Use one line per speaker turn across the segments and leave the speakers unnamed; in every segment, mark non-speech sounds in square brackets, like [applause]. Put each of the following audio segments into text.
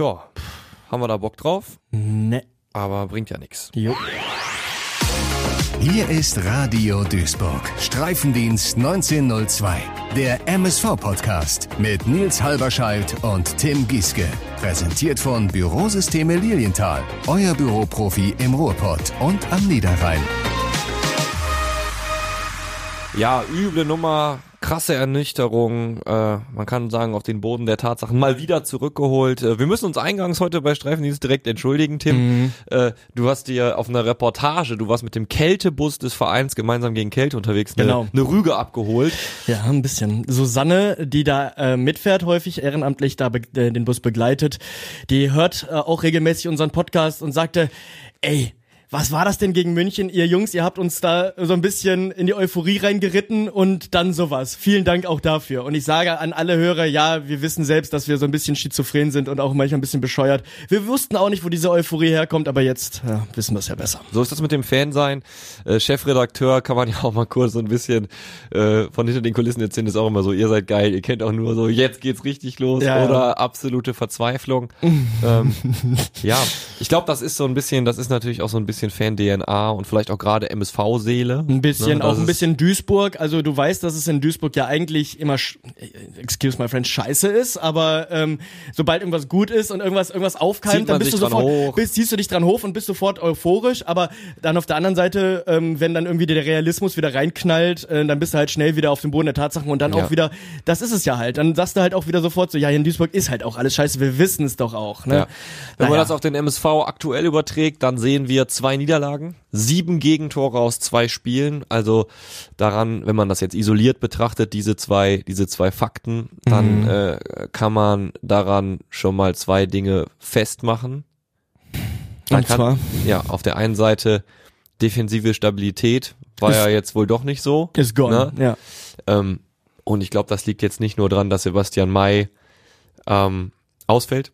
Ja, haben wir da Bock drauf?
Ne.
Aber bringt ja nichts.
Jo.
Hier ist Radio Duisburg. Streifendienst 1902. Der MSV-Podcast mit Nils Halberscheid und Tim Gieske. Präsentiert von Bürosysteme Lilienthal. Euer Büroprofi im Ruhrpott und am Niederrhein.
Ja, üble Nummer, krasse Ernüchterung. Äh, man kann sagen, auf den Boden der Tatsachen mal wieder zurückgeholt. Äh, wir müssen uns eingangs heute bei Streifendienst direkt entschuldigen, Tim.
Mhm.
Äh, du hast dir auf einer Reportage, du warst mit dem Kältebus des Vereins gemeinsam gegen Kälte unterwegs, eine,
Genau.
eine Rüge abgeholt.
Ja, ein bisschen. Susanne, die da äh, mitfährt, häufig ehrenamtlich da äh, den Bus begleitet, die hört äh, auch regelmäßig unseren Podcast und sagte, ey, was war das denn gegen München? Ihr Jungs, ihr habt uns da so ein bisschen in die Euphorie reingeritten und dann sowas. Vielen Dank auch dafür. Und ich sage an alle Hörer, ja, wir wissen selbst, dass wir so ein bisschen schizophren sind und auch manchmal ein bisschen bescheuert. Wir wussten auch nicht, wo diese Euphorie herkommt, aber jetzt ja, wissen wir es ja besser.
So ist das mit dem Fan sein. Äh, Chefredakteur kann man ja auch mal kurz so ein bisschen äh, von hinter den Kulissen erzählen, ist auch immer so, ihr seid geil, ihr kennt auch nur so, jetzt geht's richtig los
Ja, ja.
oder absolute Verzweiflung. [laughs] ähm, ja, ich glaube, das ist so ein bisschen, das ist natürlich auch so ein bisschen Fan-DNA und vielleicht auch gerade MSV-Seele.
Ein bisschen,
Ne,
auch ein bisschen Duisburg. Also du weißt, dass es in Duisburg ja eigentlich immer, excuse my friend, scheiße ist, aber ähm, sobald irgendwas gut ist und irgendwas irgendwas aufkeimt, dann
man
bist du sofort, bist, ziehst du dich dran hoch und bist sofort euphorisch. Aber dann auf der anderen Seite, ähm, wenn dann irgendwie der Realismus wieder reinknallt, äh, dann bist du halt schnell wieder auf dem Boden der Tatsachen und dann
Ja.
auch wieder, das ist es ja halt. Dann sagst du halt auch wieder sofort so, ja, hier in Duisburg ist halt auch alles scheiße. Wir wissen es doch auch. Ne?
Ja. Wenn man
Naja.
das auf den MSV aktuell überträgt, dann sehen wir zwei Niederlagen, sieben Gegentore aus zwei Spielen. Also daran, wenn man das jetzt isoliert betrachtet, diese zwei, diese zwei Fakten, dann äh, kann man daran schon mal zwei Dinge festmachen. Man
Und
kann,
zwar
ja, auf der einen Seite defensive Stabilität war
Ist-
ja jetzt wohl doch nicht so.
ist gone.
Ne?
Ja.
Ähm, und ich glaube, das liegt jetzt nicht nur dran, dass Sebastian May ähm, ausfällt.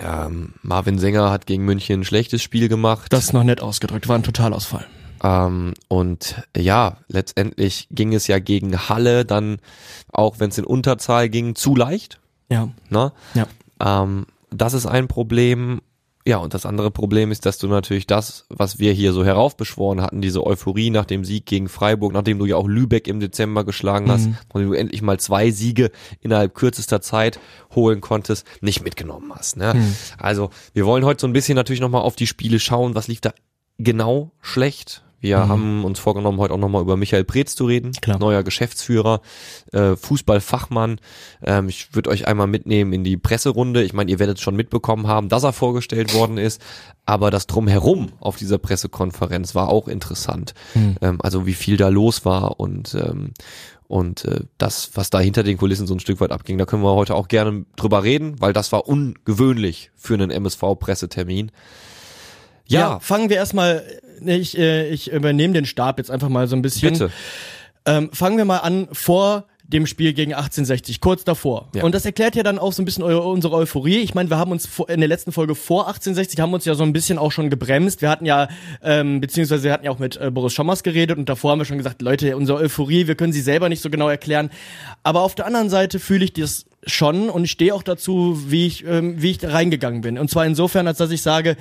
Ähm, Marvin Sänger hat gegen München ein schlechtes Spiel gemacht.
Das ist noch nett ausgedrückt, war ein Totalausfall.
Ähm, und ja, letztendlich ging es ja gegen Halle dann, auch wenn es in Unterzahl ging, zu leicht.
Ja.
Ne?
Ja.
Ähm, das ist ein Problem. Ja, und das andere Problem ist, dass du natürlich das, was wir hier so heraufbeschworen hatten, diese Euphorie nach dem Sieg gegen Freiburg, nachdem du ja auch Lübeck im Dezember geschlagen hast,
Mhm.
und du endlich mal zwei Siege innerhalb kürzester Zeit holen konntest, nicht mitgenommen hast. Ne?
Mhm.
Also wir wollen heute so ein bisschen natürlich nochmal auf die Spiele schauen, was lief da genau schlecht. Wir
Mhm.
haben uns vorgenommen, heute auch nochmal über Michael Preetz zu reden,
Klar.
neuer Geschäftsführer, äh, Fußballfachmann. Ähm, ich würde euch einmal mitnehmen in die Presserunde. Ich meine, ihr werdet schon mitbekommen haben, dass er vorgestellt worden ist, aber das Drumherum auf dieser Pressekonferenz war auch interessant.
Mhm.
Ähm, also wie viel da los war und ähm, und äh, das, was da hinter den Kulissen so ein Stück weit abging, da können wir heute auch gerne drüber reden, weil das war ungewöhnlich für einen MSV-Pressetermin. Ja,
fangen wir erstmal, ich, äh, ich übernehme den Stab jetzt einfach mal so ein bisschen.
bitte.
Ähm, fangen wir mal an vor dem Spiel gegen 1860, kurz davor.
Ja.
Und das erklärt ja dann auch so ein bisschen eu unsere Euphorie. Ich meine, wir haben uns vor, in der letzten Folge vor 1860 haben uns ja so ein bisschen auch schon gebremst. Wir hatten ja, ähm, beziehungsweise wir hatten ja auch mit äh, Boris Schommers geredet und davor haben wir schon gesagt, Leute, unsere Euphorie, wir können sie selber nicht so genau erklären. Aber auf der anderen Seite fühle ich das schon und ich stehe auch dazu, wie ich, ähm, wie ich da reingegangen bin. Und zwar insofern, als dass ich sage,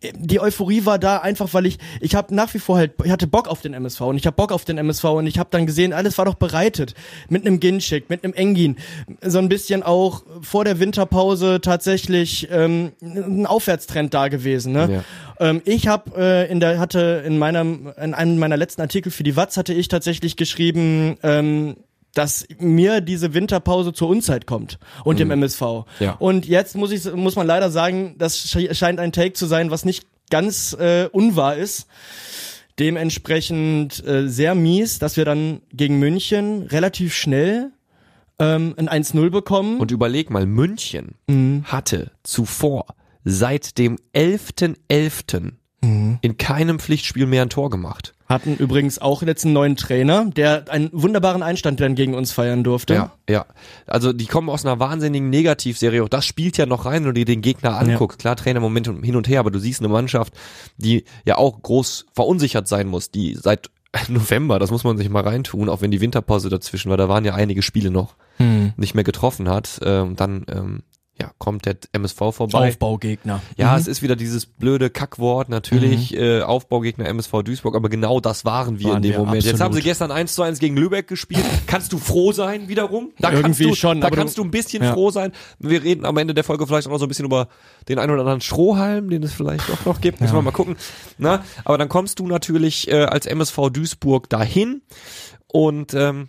äh, die Euphorie war da einfach, weil ich, ich habe nach wie vor halt, ich hatte Bock auf den MSV und ich habe Bock auf den MSV und ich habe dann gesehen, alles war doch bereitet. Mit einem Ginchik, mit einem Engin, so ein bisschen auch vor der Winterpause tatsächlich ähm, ein Aufwärtstrend da gewesen. Ne? Ähm, ich habe äh, in der hatte in meinem in einem meiner letzten Artikel für die Watz hatte ich tatsächlich geschrieben. Ähm, dass mir diese Winterpause zur Unzeit kommt und dem MSV.
Ja.
Und jetzt muss ich muss man leider sagen, das sche- scheint ein Take zu sein, was nicht ganz äh, unwahr ist. Dementsprechend äh, sehr mies, dass wir dann gegen München relativ schnell ähm, ein 1-0 bekommen.
Und überleg mal, München
Mhm.
hatte zuvor seit dem 11.11.
Mhm.
in keinem Pflichtspiel mehr ein Tor gemacht.
Hatten übrigens auch jetzt einen neuen Trainer, der einen wunderbaren Einstand dann gegen uns feiern durfte.
Ja, ja. Also die kommen aus einer wahnsinnigen Negativserie. Auch das spielt ja noch rein, wenn du dir den Gegner anguckst. Klar, Trainer Moment und hin und her, aber du siehst eine Mannschaft, die ja auch groß verunsichert sein muss, die seit [laughs] November, das muss man sich mal reintun, auch wenn die Winterpause dazwischen war, da waren ja einige Spiele noch
Hm.
nicht mehr getroffen hat. Äh, und dann ähm, ja, kommt der MSV vorbei.
Aufbaugegner.
Ja,
Mhm.
es ist wieder dieses blöde Kackwort, natürlich, äh, Aufbaugegner MSV Duisburg, aber genau das waren wir
Waren
in dem
wir,
Moment. Jetzt
absolut.
haben sie gestern 1 zu 1 gegen Lübeck gespielt. Kannst du froh sein wiederum? Da kannst
Irgendwie
du,
schon,
Da kannst
du-
ein bisschen
ja.
froh sein. Wir reden am Ende der Folge vielleicht auch noch so ein bisschen über den einen oder anderen Strohhalm, den es vielleicht doch noch gibt. Müssen wir mal gucken. Na, aber dann kommst du natürlich äh, als MSV Duisburg dahin und ähm,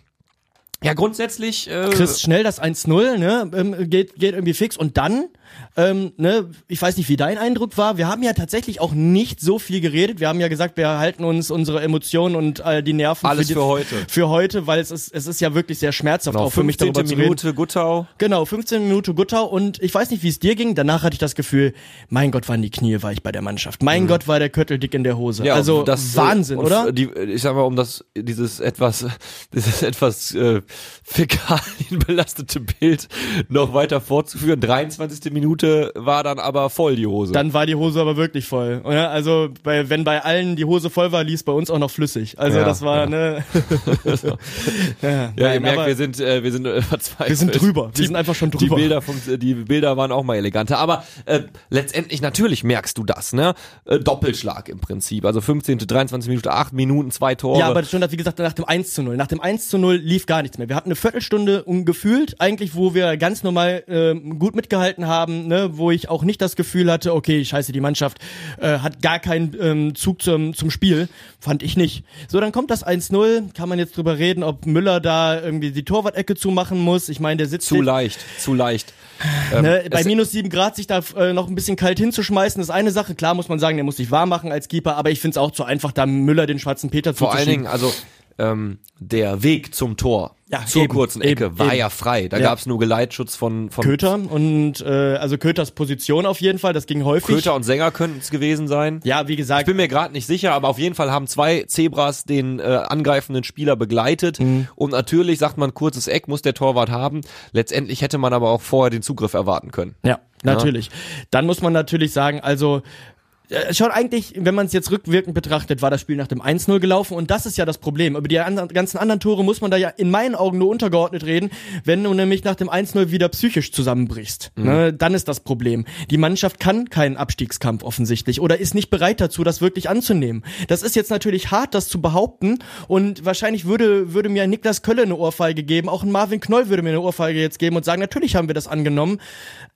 ja, grundsätzlich äh,
kriegst schnell das 1-0, ne, ähm, geht, geht irgendwie fix. Und dann, ähm, ne, ich weiß nicht, wie dein Eindruck war, wir haben ja tatsächlich auch nicht so viel geredet, wir haben ja gesagt, wir halten uns unsere Emotionen und äh, die Nerven
Alles
die,
für heute.
für heute, weil es ist, es ist ja wirklich sehr schmerzhaft
genau,
auch für mich
15.
darüber zu reden.
Minute Guttau.
Genau, 15 Minuten Guttau und ich weiß nicht, wie es dir ging. Danach hatte ich das Gefühl, mein Gott, waren die Knie weich bei der Mannschaft. Mein Gott, war der Köttel dick in der Hose. also
das,
Wahnsinn, oder?
Die, ich sag mal, um das dieses etwas [laughs] dieses etwas äh, fäkalienbelastete [laughs] Bild noch weiter fortzuführen. 23. Minute war dann aber voll die Hose.
Dann war die Hose aber wirklich voll. Oder? Also bei, wenn bei allen die Hose voll war, lief bei uns auch noch flüssig. Also
Ja,
das war
ja.
ne. [laughs] ja,
ja, ihr
nein,
merkt,
aber
wir sind äh, wir sind äh, [laughs] verzweifelt.
wir sind drüber.
Die,
Wir sind einfach schon
die
drüber.
Bilder vom, die Bilder waren auch mal eleganter, aber äh, letztendlich natürlich merkst du das, ne? Äh, Doppelschlag im Prinzip, also 15. 23 Minuten, 8 Minuten, zwei Tore.
Ja, aber schon, wie gesagt, nach dem 1 zu 0. Nach dem 1 zu 0 lief gar nichts mehr. Wir hatten eine Viertelstunde ungefühlt, eigentlich, wo wir ganz normal ähm, gut mitgehalten haben, ne, wo ich auch nicht das Gefühl hatte, okay, scheiße, die Mannschaft äh, hat gar keinen ähm, Zug zum, zum Spiel. Fand ich nicht. So, dann kommt das 1-0, kann man jetzt drüber reden, ob Müller da irgendwie die Torwart-Ecke zumachen muss. Ich meine, der sitzt
zu leicht, zu leicht. Ähm,
Ne, bei
es-
minus sieben Grad sich da äh, noch ein bisschen kalt hinzuschmeißen, ist eine Sache. Klar muss man sagen, der muss sich warm machen als Keeper, aber ich find's auch zu einfach, da Müller den schwarzen Peter
Vor allen. Dingen, also ähm, der Weg zum Tor,
Ja,
zur
eben,
kurzen Ecke,
eben,
war
eben.
ja frei. Da
Ja.
gab's nur Geleitschutz von, von
Köter und äh, also Köters Position auf jeden Fall, das ging häufig.
Köter und Sänger könnten es gewesen sein.
Ja, wie
Ich
gesagt,
bin mir gerade nicht sicher, aber auf jeden Fall haben zwei Zebras den äh, angreifenden Spieler begleitet.
Mhm.
Und natürlich sagt man, kurzes Eck muss der Torwart haben. Letztendlich hätte man aber auch vorher den Zugriff erwarten können.
ja, natürlich. Dann muss man natürlich sagen, also äh, Schon eigentlich, wenn man es jetzt rückwirkend betrachtet, war das Spiel nach dem 1-0 gelaufen und das ist ja das Problem. Über die anderen, ganzen anderen Tore muss man da ja in meinen Augen nur untergeordnet reden, wenn du nämlich nach dem 1-0 wieder psychisch zusammenbrichst. Ne, dann ist das Problem. Die Mannschaft kann keinen Abstiegskampf offensichtlich oder ist nicht bereit dazu, das wirklich anzunehmen. Das ist jetzt natürlich hart, das zu behaupten und wahrscheinlich würde, würde mir Niklas Kölle eine Ohrfeige geben, auch ein Marvin Knoll würde mir eine Ohrfeige jetzt geben und sagen, natürlich haben wir das angenommen.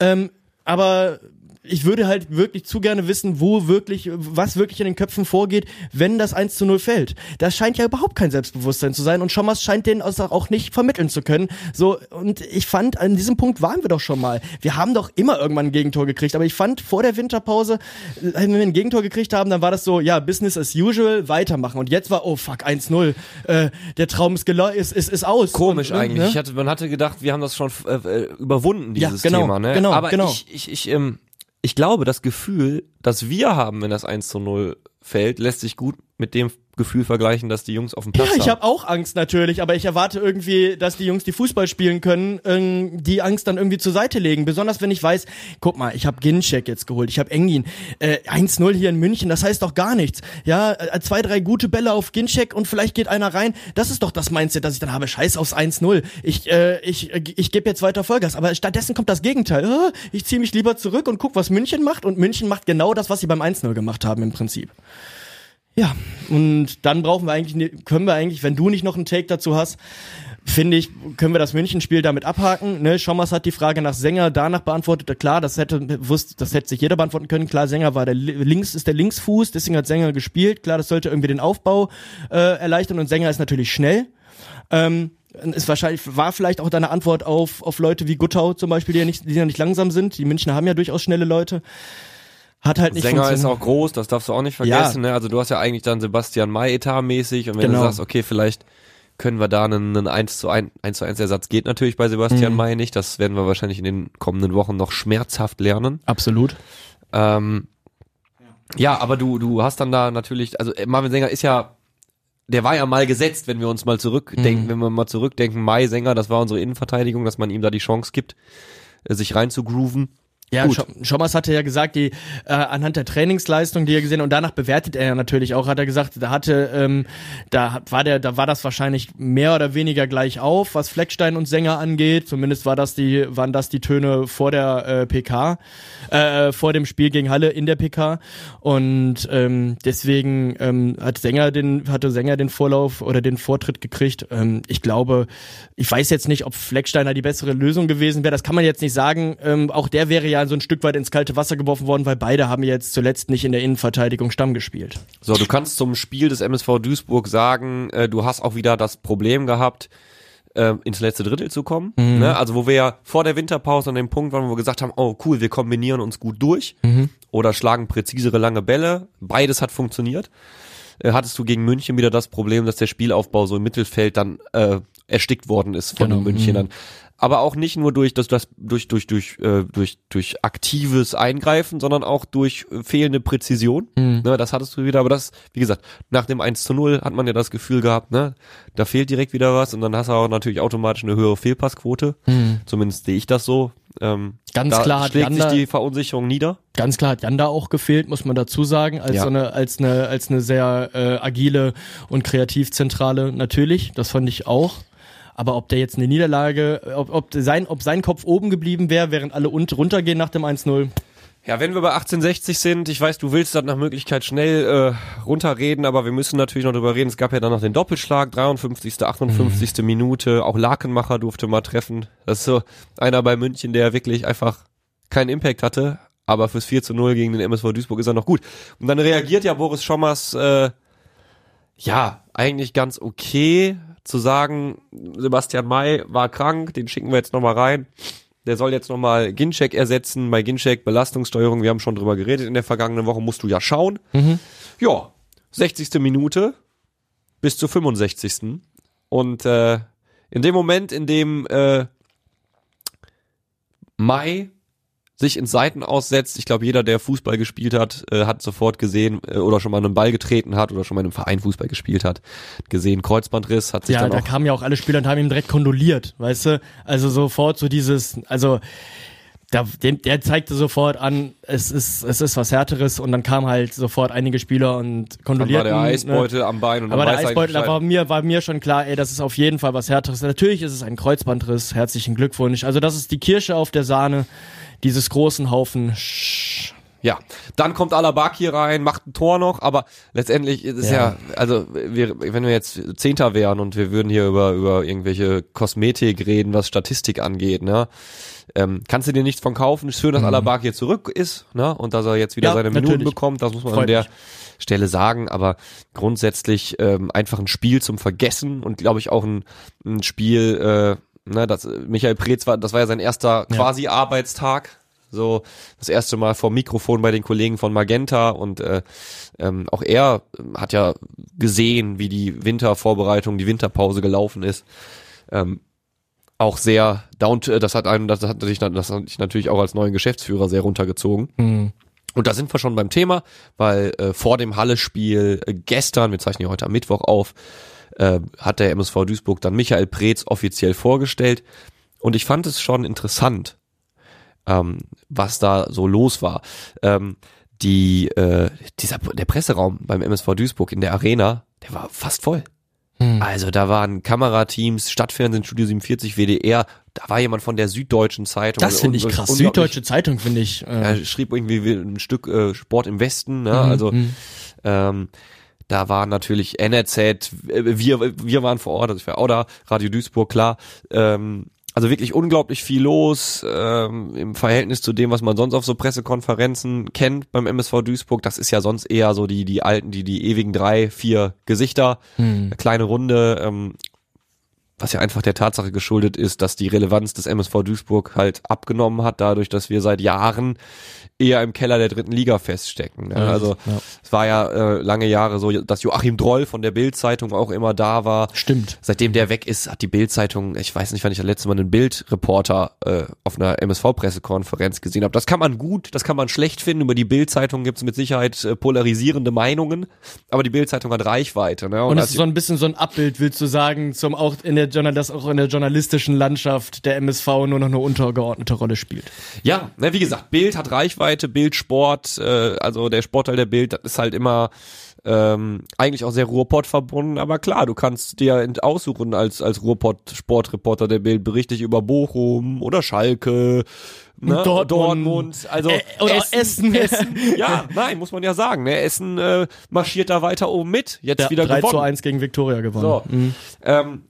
Ähm, aber ich würde halt wirklich zu gerne wissen, wo wirklich, was wirklich in den Köpfen vorgeht, wenn das 1 zu 0 fällt. Das scheint ja überhaupt kein Selbstbewusstsein zu sein und Schommers scheint den auch nicht vermitteln zu können. So, und ich fand, an diesem Punkt waren wir doch schon mal. Wir haben doch immer irgendwann ein Gegentor gekriegt, aber ich fand vor der Winterpause, wenn wir ein Gegentor gekriegt haben, dann war das so, ja, Business as usual, weitermachen. Und jetzt war, oh fuck, 1-0, äh, der Traum ist, ist, ist, ist aus.
Komisch
und,
eigentlich.
Ne?
Ich hatte, man hatte gedacht, wir haben das schon äh, überwunden,
Ja,
dieses
genau,
Thema. Ne?
genau,
Aber
genau.
ich, ich, ich, ähm, ich glaube, das Gefühl, das wir haben, wenn das 1 zu 0 fällt, lässt sich gut mit dem Gefühl vergleichen, dass die Jungs auf dem Platz
Ja, ich habe auch Angst natürlich, aber ich erwarte irgendwie, dass die Jungs, die Fußball spielen können, ähm, die Angst dann irgendwie zur Seite legen. Besonders wenn ich weiß, guck mal, ich habe Ginczek jetzt geholt, ich habe Engin, äh, 1-0 hier in München, das heißt doch gar nichts. Ja, äh, zwei, drei gute Bälle auf Ginczek und vielleicht geht einer rein. Das ist doch das Mindset, das ich dann habe. Scheiß aufs 1-0. Ich, äh, ich, äh, ich gebe jetzt weiter Vollgas. Aber stattdessen kommt das Gegenteil. Äh, ich ziehe mich lieber zurück und guck, was München macht. Und München macht genau das, was sie beim 1-0 gemacht haben im Prinzip. Ja, und dann brauchen wir eigentlich, ne- können wir eigentlich, wenn du nicht noch einen Take dazu hast, finde ich, können wir das Münchenspiel damit abhaken. Ne? Schommers hat die Frage nach Sänger danach beantwortet. Klar, das hätte das hätte sich jeder beantworten können. Klar, Sänger war der Li- links ist der Linksfuß, deswegen hat Sänger gespielt. Klar, das sollte irgendwie den Aufbau äh, erleichtern und Sänger ist natürlich schnell. Ähm, ist wahrscheinlich war vielleicht auch deine Antwort auf auf Leute wie Guttau zum Beispiel, die ja nicht die ja nicht langsam sind. Die Münchner haben ja durchaus schnelle Leute. Hat halt nicht
Sänger ist auch groß, das darfst du auch nicht vergessen. Ne? Also du hast ja eigentlich dann Sebastian May etatmäßig und wenn
Genau.
du sagst, okay, vielleicht können wir da einen, einen 1 zu 1, 1 zu 1 Ersatz geht natürlich bei Sebastian
Mhm.
May nicht. Das werden wir wahrscheinlich in den kommenden Wochen noch schmerzhaft lernen.
Absolut.
Ähm, ja, aber du, du hast dann da natürlich, also äh, Marvin Sänger ist ja, der war ja mal gesetzt, wenn wir uns mal zurückdenken,
Mhm.
wenn wir mal zurückdenken, Mai Sänger, das war unsere Innenverteidigung, dass man ihm da die Chance gibt, äh, sich rein zu grooven.
Ja,
Gut.
Sch- Schommers hatte ja gesagt, die äh, anhand der Trainingsleistung, die er gesehen hat, und danach bewertet er ja natürlich auch, hat er gesagt, da hatte, ähm, da war der, da war das wahrscheinlich mehr oder weniger gleich auf, was Fleckstein und Sänger angeht. Zumindest war das die, waren das die Töne vor der äh, PK, äh, vor dem Spiel gegen Halle in der PK. Und ähm, deswegen ähm, hat Sänger den, hatte Sänger den Vorlauf oder den Vortritt gekriegt. Ähm, ich glaube, ich weiß jetzt nicht, ob Flecksteiner die bessere Lösung gewesen wäre. Das kann man jetzt nicht sagen. Ähm, auch der wäre ja so ein Stück weit ins kalte Wasser geworfen worden, weil beide haben jetzt zuletzt nicht in der Innenverteidigung Stamm gespielt.
So, du kannst zum Spiel des MSV Duisburg sagen, äh, du hast auch wieder das Problem gehabt, äh, ins letzte Drittel zu kommen. Ne? Also wo wir ja vor der Winterpause an dem Punkt waren, wo wir gesagt haben, oh cool, wir kombinieren uns gut durch oder schlagen präzisere lange Bälle. Beides hat funktioniert. Äh, hattest du gegen München wieder das Problem, dass der Spielaufbau so im Mittelfeld dann äh, erstickt worden ist von
Genau.
den Münchnern. Aber auch nicht nur durch das, das durch durch durch äh, durch durch aktives Eingreifen, sondern auch durch äh, fehlende Präzision. Ne, das hattest du wieder, aber das, wie gesagt, nach dem 1 zu 0 hat man ja das Gefühl gehabt, ne, da fehlt direkt wieder was und dann hast du auch natürlich automatisch eine höhere Fehlpassquote. Zumindest sehe ich das so. Ähm,
Ganz
da
klar hat
schlägt sich
Janda-
die Verunsicherung nieder.
Ganz klar hat Jan da auch gefehlt, muss man dazu sagen, als
Ja.
so eine, als eine, als eine sehr äh, agile und Kreativzentrale natürlich. Das fand ich auch. Aber ob der jetzt eine Niederlage, ob, ob sein, ob sein Kopf oben geblieben wäre, während alle unten runtergehen nach dem 1-0,
Ja, wenn wir bei 1860 sind, ich weiß, du willst das nach Möglichkeit schnell äh, runterreden, aber wir müssen natürlich noch drüber reden. Es gab ja dann noch den Doppelschlag, 53., 58. Minute. Auch Lakenmacher durfte mal treffen. Das ist so einer bei München, der wirklich einfach keinen Impact hatte. Aber fürs 4 zu 0 gegen den MSV Duisburg ist er noch gut. Und dann reagiert ja Boris Schommers, äh, ja, eigentlich ganz okay zu sagen, Sebastian May war krank, den schicken wir jetzt nochmal rein. Der soll jetzt nochmal Ginczek ersetzen. Bei Ginczek Belastungssteuerung, wir haben schon drüber geredet in der vergangenen Woche, musst du ja schauen. Ja, 60. Minute bis zur 65. Und äh, in dem Moment, in dem äh, Mai sich ins Seiten aussetzt, ich glaube, jeder, der Fußball gespielt hat, äh, hat sofort gesehen äh, oder schon mal einen Ball getreten hat oder schon mal in einem Verein Fußball gespielt hat, gesehen, Kreuzbandriss, hat sich
ja,
dann
da
auch
kamen ja auch alle Spieler und haben ihm direkt kondoliert, weißt du? Also sofort so dieses, also dem, der zeigte sofort an, es ist, es ist was Härteres und dann kamen halt sofort einige Spieler und
dann war
kondolierten.
der
ne?
Eisbeutel am Bein und
Aber der
er
Eisbeutel, da war mir, war mir schon klar, ey, das ist auf jeden Fall was Härteres. Natürlich ist es ein Kreuzbandriss. Herzlichen Glückwunsch. Also das ist die Kirsche auf der Sahne dieses großen Haufen. Sch
Ja, dann kommt Alabak hier rein, macht ein Tor noch, aber letztendlich ist es ja,
Ja.
also wir, wenn wir jetzt Zehnter wären und wir würden hier über über irgendwelche Kosmetik reden, was Statistik angeht, ne, ähm, kannst du dir nichts von kaufen. Schön, dass Alabak hier zurück ist, ne, und dass er jetzt wieder
Ja,
seine Minuten
natürlich.
bekommt. Das muss man an
Freut
der
mich.
Stelle sagen, aber grundsätzlich ähm, einfach ein Spiel zum Vergessen und glaube ich auch ein, ein Spiel, äh, ne, das Michael Preetz war, das war ja sein erster
Ja.
quasi Arbeitstag. So das erste Mal vor Mikrofon bei den Kollegen von Magenta und äh, ähm, auch er hat ja gesehen, wie die Wintervorbereitung, die Winterpause gelaufen ist. Ähm, auch sehr down, das hat einen, das hat sich, das hat sich natürlich auch als neuen Geschäftsführer sehr runtergezogen. Und da sind wir schon beim Thema, weil äh, vor dem Halle-Spiel äh, gestern, wir zeichnen ja heute am Mittwoch auf, äh, hat der MSV Duisburg dann Michael Preetz offiziell vorgestellt. Und ich fand es schon interessant, ähm, was da so los war. Ähm, die, äh, dieser, der Presseraum beim MSV Duisburg in der Arena, der war fast voll. Also da waren Kamerateams, Stadtfernsehen, Studio 47, WDR, da war jemand von der Süddeutschen Zeitung.
das finde ich krass. Süddeutsche Zeitung finde ich. Äh,
er schrieb irgendwie wie ein Stück äh, Sport im Westen, ne?
Mhm,
also ähm, da war natürlich NRZ, äh, wir, wir waren vor Ort, also ich war auch da, Radio Duisburg, klar. Ähm, also wirklich unglaublich viel los ähm, im Verhältnis zu dem, was man sonst auf so Pressekonferenzen kennt beim MSV Duisburg. Das ist ja sonst eher so die die alten, die die ewigen drei, vier Gesichter, eine kleine Runde. Ähm, was ja einfach der Tatsache geschuldet ist, dass die Relevanz des MSV Duisburg halt abgenommen hat, dadurch, dass wir seit Jahren eher im Keller der dritten Liga feststecken. Ne? Also
ja.
es war ja äh, lange Jahre so, dass Joachim Droll von der Bild-Zeitung auch immer da war.
Stimmt.
Seitdem der weg ist, hat die Bild-Zeitung, ich weiß nicht, wann ich das letzte Mal einen Bildreporter äh, auf einer MSV-Pressekonferenz gesehen habe. Das kann man gut, das kann man schlecht finden. Über die Bild-Zeitung gibt es mit Sicherheit äh, polarisierende Meinungen, aber die Bild-Zeitung hat Reichweite. Ne?
Und es
als-
ist so ein bisschen so ein Abbild, willst du sagen, zum auch in der Journal dass auch in der journalistischen Landschaft der MSV nur noch eine untergeordnete Rolle spielt.
Ja, ne, wie gesagt, Bild hat Reichweite, Bild Sport, äh, also der Sportteil der Bild, das ist halt immer ähm, eigentlich auch sehr Ruhrpott verbunden, aber klar, du kannst dir aussuchen als als Ruhrpott Sportreporter der Bild berichte ich über Bochum oder Schalke, ne?
Dortmund.
Dortmund, also
Ä- oder Essen.
Essen, ja, nein, muss man ja sagen, ne? Essen äh, marschiert da weiter oben mit, jetzt
Ja,
wieder
3
gewonnen.
zu 1 gegen Viktoria gewonnen.
So.
Mhm.
Ähm,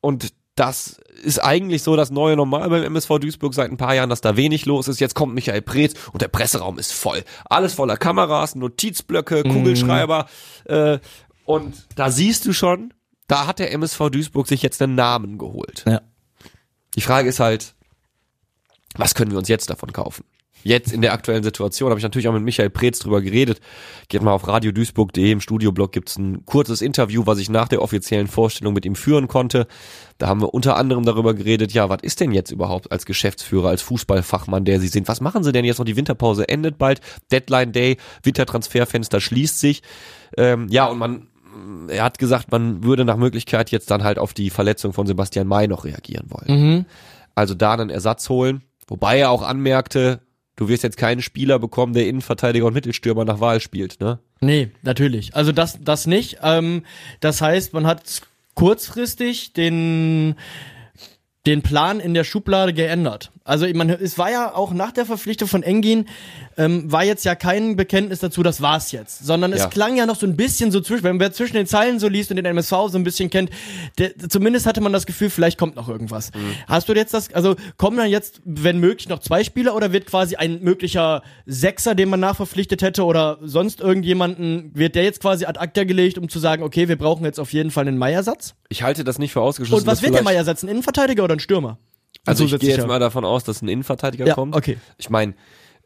und das ist eigentlich so das neue Normal beim MSV Duisburg seit ein paar Jahren, dass da wenig los ist. Jetzt kommt Michael Preetz und der Presseraum ist voll. Alles voller Kameras, Notizblöcke, Kugelschreiber. Äh, und da siehst du schon, da hat der MSV Duisburg sich jetzt einen Namen geholt.
Ja.
Die Frage ist halt, was können wir uns jetzt davon kaufen? Jetzt in der aktuellen Situation habe ich natürlich auch mit Michael Preetz drüber geredet. Geht mal auf radioduisburg.de, im Studioblog gibt's ein kurzes Interview, was ich nach der offiziellen Vorstellung mit ihm führen konnte. Da haben wir unter anderem darüber geredet, ja, was ist denn jetzt überhaupt als Geschäftsführer, als Fußballfachmann, der Sie sind? Was machen Sie denn jetzt noch? Die Winterpause endet bald, Deadline Day, Wintertransferfenster schließt sich. Ähm, ja, und man, er hat gesagt, man würde nach Möglichkeit jetzt dann halt auf die Verletzung von Sebastian May noch reagieren wollen.
Mhm.
Also da einen Ersatz holen. Wobei er auch anmerkte, du wirst jetzt keinen Spieler bekommen, der Innenverteidiger und Mittelstürmer nach Wahl spielt, ne?
Nee, natürlich. Also das, das nicht. Ähm, das heißt, man hat kurzfristig den, den Plan in der Schublade geändert. Also ich meine, es war ja auch nach der Verpflichtung von Engin, ähm, war jetzt ja kein Bekenntnis dazu, das war's jetzt. Sondern es
Ja.
klang ja noch so ein bisschen so zwischen, wenn wer zwischen den Zeilen so liest und den MSV so ein bisschen kennt, der, zumindest hatte man das Gefühl, vielleicht kommt noch irgendwas. Hast du jetzt das, also kommen dann jetzt, wenn möglich, noch zwei Spieler oder wird quasi ein möglicher Sechser, den man nachverpflichtet hätte oder sonst irgendjemanden, wird der jetzt quasi ad acta gelegt, um zu sagen, okay, wir brauchen jetzt auf jeden Fall einen Meiersatz?
Ich halte das nicht für ausgeschlossen.
Und was wird der
vielleicht-
Meier setzen? Ein Innenverteidiger oder ein Stürmer?
Also ich gehe jetzt mal davon aus, dass ein Innenverteidiger
Ja,
kommt.
okay.
Ich meine,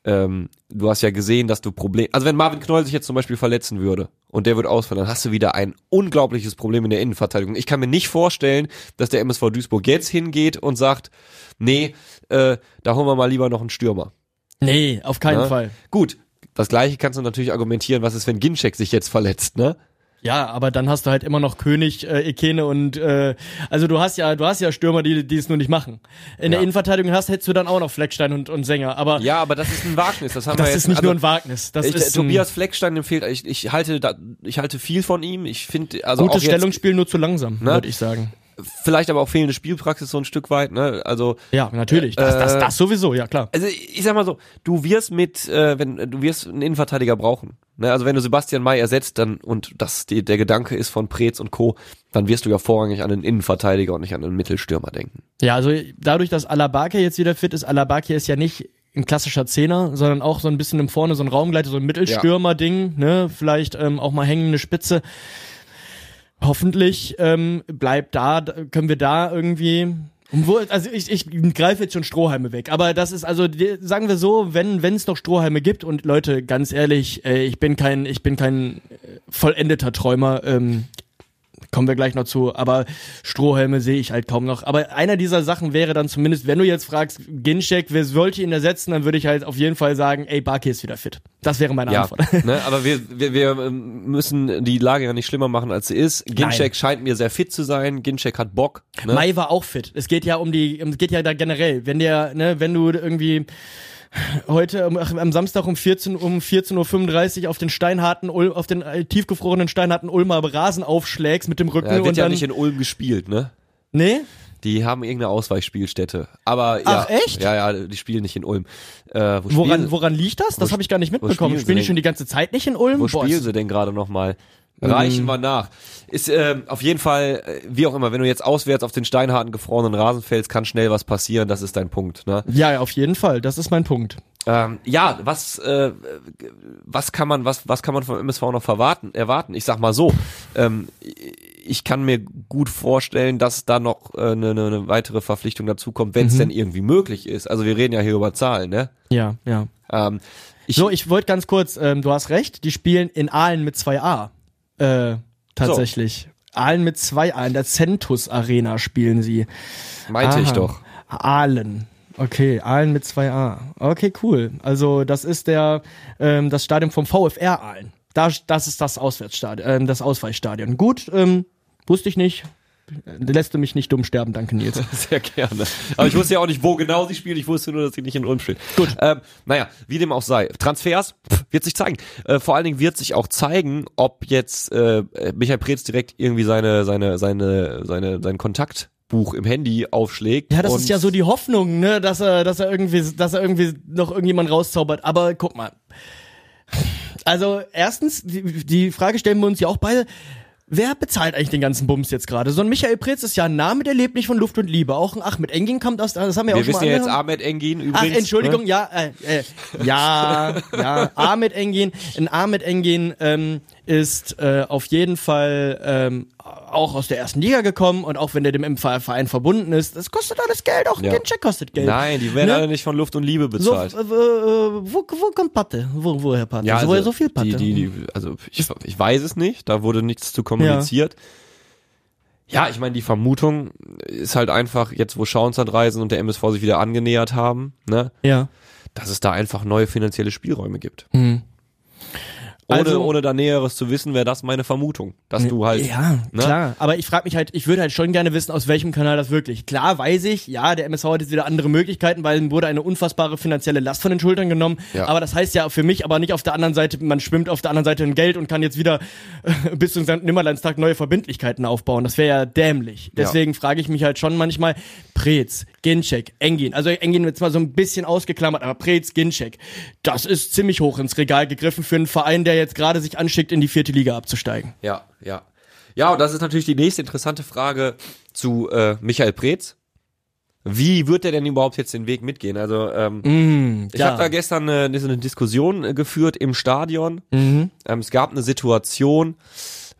ähm, du hast ja gesehen, dass du Problem, also wenn Marvin Knoll sich jetzt zum Beispiel verletzen würde und der wird ausfallen, dann hast du wieder ein unglaubliches Problem in der Innenverteidigung. Ich kann mir nicht vorstellen, dass der MSV Duisburg jetzt hingeht und sagt, nee, äh, da holen wir mal lieber noch einen Stürmer.
Nee, auf keinen
Ne?
Fall.
Gut, das gleiche kannst du natürlich argumentieren, was ist, wenn Ginczek sich jetzt verletzt, ne?
Ja, aber dann hast du halt immer noch König, äh, Ekene und äh, also du hast ja, du hast ja Stürmer, die die es nur nicht machen. In der
Ja.
Innenverteidigung hast, hättest du dann auch noch Fleckstein und, und Sänger. Aber
Ja, aber das ist ein Wagnis, das haben
das
wir jetzt.
ist nicht
also,
nur ein Wagnis. Das
ich,
ist
Tobias Fleckstein empfiehlt, ich, ich halte da, ich halte viel von ihm. Ich finde, also
gutes
jetzt,
Stellungsspiel nur zu langsam,
Ne?
würde ich sagen.
Vielleicht aber auch fehlende Spielpraxis so ein Stück weit, ne? Also
Ja, natürlich. Das, das,
Äh,
das sowieso, ja klar.
also ich sag mal so, du wirst mit, äh, wenn du wirst einen Innenverteidiger brauchen. Ne? Also wenn du Sebastian May ersetzt, dann und das die, der Gedanke ist von Preetz und Co., dann wirst du ja vorrangig an einen Innenverteidiger und nicht an einen Mittelstürmer denken.
Ja, also dadurch, dass Alabake jetzt wieder fit ist, Alabake ist ja nicht ein klassischer Zehner, sondern auch so ein bisschen im Vorne so ein Raumgleiter, so ein Mittelstürmer-Ding, ne? Vielleicht ähm, auch mal hängende Spitze. Hoffentlich ähm, bleibt da, können wir da irgendwie. Wo, also ich, ich greife jetzt schon Strohhalme weg, aber das ist also sagen wir so, wenn wenn es noch Strohhalme gibt und Leute, ganz ehrlich, äh, ich bin kein ich bin kein äh, vollendeter Träumer. Ähm, kommen wir gleich noch zu, aber Strohhelme sehe ich halt kaum noch. Aber einer dieser Sachen wäre dann zumindest, wenn du jetzt fragst, Ginchek, wer sollte ihn ersetzen, dann würde ich halt auf jeden Fall sagen, ey, Barkey ist wieder fit. Das wäre meine
Ja,
Antwort.
ne? aber wir, wir, wir ähm, müssen die Lage ja nicht schlimmer machen, als sie ist. Ginczek
Nein.
scheint mir sehr fit zu sein. Ginczek hat Bock. Ne?
Mai war auch fit. Es geht ja um die, es geht ja da generell. Wenn der, ne, wenn du irgendwie heute am- am Samstag um 14 um 14:35 Uhr auf den steinharten Ulm, auf den äh, tiefgefrorenen steinharten Ulmer Rasen aufschlägst mit dem Rücken
Ja, wird
und
ja
dann
nicht in Ulm gespielt, ne?
nee
Die haben irgendeine Ausweichspielstätte. Aber
Ach,
ja,
echt?
Ja, ja, die spielen nicht in Ulm. Äh, wo
woran woran liegt das? Das habe ich gar nicht mitbekommen.
spielen
Spielen die schon die ganze Zeit nicht in Ulm?
wo
Boah,
spielen sie denn gerade nochmal? Reichen wir nach. Ist ähm, auf jeden Fall, äh, wie auch immer, wenn du jetzt auswärts auf den steinharten, gefrorenen Rasen fällst, kann schnell was passieren, das ist dein Punkt. Ne?
Ja, ja, auf jeden Fall. Das ist mein Punkt.
Ähm, ja, was, äh, was kann man, was, was kann man vom MSV noch verwarten, erwarten? Ich sag mal so, ähm, ich kann mir gut vorstellen, dass da noch äh, eine, eine eine weitere Verpflichtung dazukommt, wenn es
Mhm.
denn irgendwie möglich ist. Also wir reden ja hier über Zahlen, ne?
Ja, ja.
Ähm, ich,
So, ich wollte ganz kurz, ähm, du hast recht, die spielen in Aalen mit 2a. Äh, tatsächlich. Aalen mit 2a, in der Centus Arena spielen sie.
meinte ich
Aha.
doch.
Aalen. Okay, Aalen mit 2a. Okay, cool. Also das ist der ähm, das Stadion vom VfR Aalen. Da, das ist das Auswärtsstadion, ähm, das Ausweichstadion. Gut, ähm, wusste ich nicht. Lässt du mich nicht dumm sterben, danke Nils. [laughs]
Sehr gerne. Aber ich wusste ja auch nicht, wo genau sie spielt. Ich wusste nur, dass sie nicht in Ulm spielt. Gut. Ähm, naja, wie dem auch sei. Transfers pff, wird sich zeigen. Äh, vor allen Dingen wird sich auch zeigen, ob jetzt äh, Michael Preetz direkt irgendwie seine, seine, seine, seine, seinen Kontaktbuch im Handy aufschlägt.
Ja, das ist ja so die Hoffnung, ne, dass er, dass er irgendwie, dass er irgendwie noch irgendjemand rauszaubert. Aber guck mal. Also erstens, die, die Frage stellen wir uns ja auch beide. Wer bezahlt eigentlich den ganzen Bums jetzt gerade? So ein Michael Preetz ist ja ein Name, der lebt nicht von Luft und Liebe. Auch ein Ahmed Engin kommt aus, das haben wir,
Wir
auch schon
wissen
mal
ja jetzt. Ahmed Engin übrigens.
Ach, Entschuldigung,
Ne?
ja, äh, äh, ja, ja, Ahmed Engin. Ein Ahmed Engin ähm, ist äh, auf jeden Fall ähm, auch aus der ersten Liga gekommen und auch wenn der dem Verein verbunden ist, das kostet alles Geld, auch
Ja.
ein Check kostet Geld.
Nein, die werden
Ne?
alle nicht von Luft und Liebe
So,
bezahlt.
äh, äh, wo, wo kommt Patte? Wo, woher Patte?
ja,
so, woher so viel Patte?
Die, die, die, also ich, ich weiß es nicht, da wurde nichts zu kommuniziert. Ja, ich meine, die Vermutung ist halt einfach, jetzt wo Schauenslandreisen und der MSV sich wieder angenähert haben, ne,
ja.
dass es da einfach neue finanzielle Spielräume gibt.
Hm.
Ohne,
Also-
ohne da Näheres zu wissen, wäre das meine Vermutung. Dass du halt.
Ja,
ne?
klar. Aber ich frage mich halt, ich würde halt schon gerne wissen, aus welchem Kanal das wirklich. Klar weiß ich, ja, der MSV hat jetzt wieder andere Möglichkeiten, weil ihm wurde eine unfassbare finanzielle Last von den Schultern genommen.
Ja.
Aber das heißt ja für mich aber nicht auf der anderen Seite, man schwimmt auf der anderen Seite in Geld und kann jetzt wieder äh, bis zum St. Nimmerleinstag neue Verbindlichkeiten aufbauen. Das wäre ja dämlich. Deswegen frage ich mich halt schon manchmal, Preetz, Ginczek, Engin. Also Engin wird zwar so ein bisschen ausgeklammert, aber Preetz, Ginczek, das ist ziemlich hoch ins Regal gegriffen für einen Verein, der jetzt gerade sich anschickt, in die vierte Liga abzusteigen.
Ja, ja. Ja, und das ist natürlich die nächste interessante Frage zu äh, Michael Preetz. Wie wird er denn überhaupt jetzt den Weg mitgehen? Also ähm,
Mm,
ich
ja.
habe da gestern eine, eine Diskussion äh, geführt im Stadion.
Mhm.
Ähm, es gab eine Situation.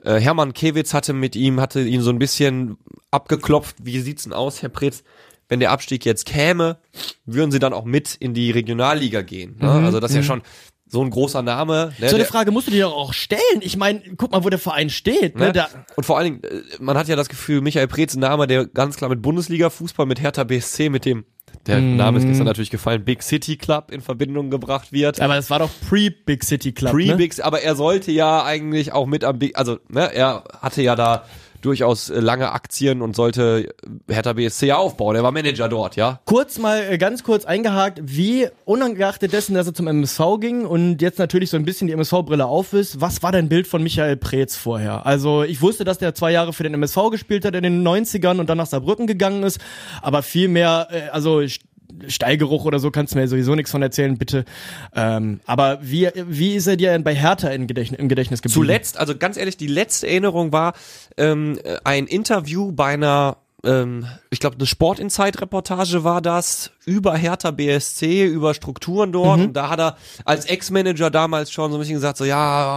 Äh, Hermann Kewitz hatte mit ihm, hatte ihn so ein bisschen abgeklopft. Wie sieht's denn aus, Herr Preetz? Wenn der Abstieg jetzt käme, würden sie dann auch mit in die Regionalliga gehen? Ne? Also das ist ja schon so ein großer Name. Ne?
Mhm. So eine Frage musst du dir doch auch stellen. Ich meine, guck mal, wo der Verein steht. Ne?
Ne? Und vor allen Dingen, äh, man hat ja das Gefühl, Michael Preetz, ein Name, der ganz klar mit Bundesliga-Fußball, mit Hertha BSC, mit dem, der
Mhm.
Name ist gestern natürlich gefallen, Big City Club in Verbindung gebracht wird.
aber das war doch pre-Big City Club. ne?
Pre-Bigs, aber er sollte ja eigentlich auch mit am Big, also, ne, er hatte ja da durchaus äh, lange Aktien und sollte Hertha BSC ja aufbauen. Er war Manager dort, ja.
Kurz mal, äh, ganz kurz eingehakt, wie unangeachtet dessen, dass er zum MSV ging und jetzt natürlich so ein bisschen die MSV-Brille auf ist, was war dein Bild von Michael Preetz vorher? Also ich wusste, dass der zwei Jahre für den MSV gespielt hat in den 90ern und dann nach Saarbrücken gegangen ist, aber viel mehr, äh, also St- Steigeruch oder so kannst du mir sowieso nichts von erzählen, bitte. Ähm, aber wie, wie ist er dir denn bei Hertha im Gedächtnis, im Gedächtnis geblieben?
Zuletzt, also ganz ehrlich, die letzte Erinnerung war ähm, äh, ein Interview bei einer, ähm, ich glaube, eine Sport Insight Reportage war das über Hertha BSC, über Strukturen dort. Und da hat er als Ex-Manager damals schon so ein bisschen gesagt, so ja,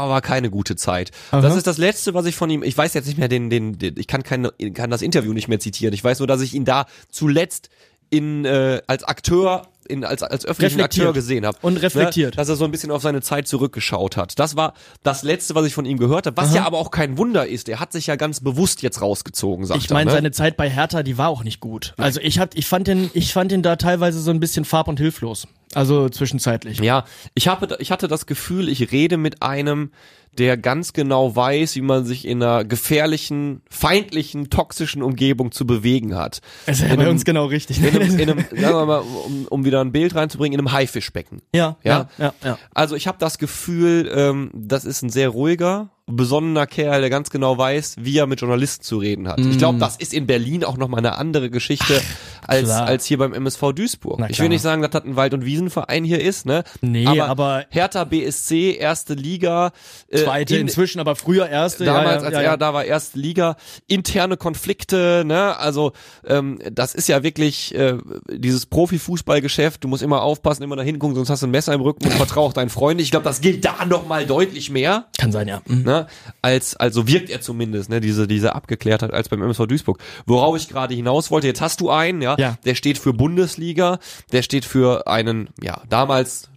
war keine gute Zeit. Das ist das letzte, was ich von ihm. Ich weiß jetzt nicht mehr den, den, den ich kann kein, kann das Interview nicht mehr zitieren. Ich weiß nur, dass ich ihn da zuletzt in äh, als Akteur in, als, als öffentlichen. Akteur gesehen habe.
Und reflektiert.
Ne? Dass er so ein bisschen auf seine Zeit zurückgeschaut hat. Das war das Letzte, was ich von ihm gehört habe, was ja aber auch kein Wunder ist. Er hat sich ja ganz bewusst jetzt rausgezogen, sagt
Ich meine.
Ne?
seine Zeit bei Hertha, die war auch nicht gut. Also ich hab, ich fand den, ich fand den da teilweise so ein bisschen farb und hilflos. Also zwischenzeitlich.
Ja, ich, habe, ich hatte das Gefühl, ich rede mit einem, der ganz genau weiß, wie man sich in einer gefährlichen, feindlichen, toxischen Umgebung zu bewegen hat.
Das ist ja bei
einem,
uns genau richtig.
in einem, in einem [laughs] sagen wir mal, um, um wieder ein Bild reinzubringen, in einem Haifischbecken.
ja,
Ja?
ja, ja, ja.
Also ich habe das Gefühl, ähm, das ist ein sehr ruhiger, besonnener Kerl, der ganz genau weiß, wie er mit Journalisten zu reden hat. Ich glaube, das ist in Berlin auch nochmal eine andere Geschichte als,
klar.
als hier beim MSV Duisburg. Ich will nicht sagen, dass das ein Wald- und Wiesenverein hier ist, ne?
Nee,
aber,
aber-
Hertha BSC, erste Liga. Äh,
Zweite
in-
inzwischen, aber früher erste.
Damals,
ja, ja,
als
ja,
er da war, erste Liga, interne Konflikte, ne, also ähm, das ist ja wirklich äh, dieses Profifußballgeschäft, du musst immer aufpassen, immer da hingucken, sonst hast du ein Messer im Rücken und vertrau auch deinen Freunden. Ich glaube, das gilt da noch mal deutlich mehr,
Kann sein, ja. Mhm.
ne, als, also wirkt er zumindest, ne, diese, diese Abgeklärtheit als beim MSV Duisburg. Worauf ich gerade hinaus wollte, jetzt hast du einen, ja,
Ja.
der steht für Bundesliga, der steht für einen, ja, damals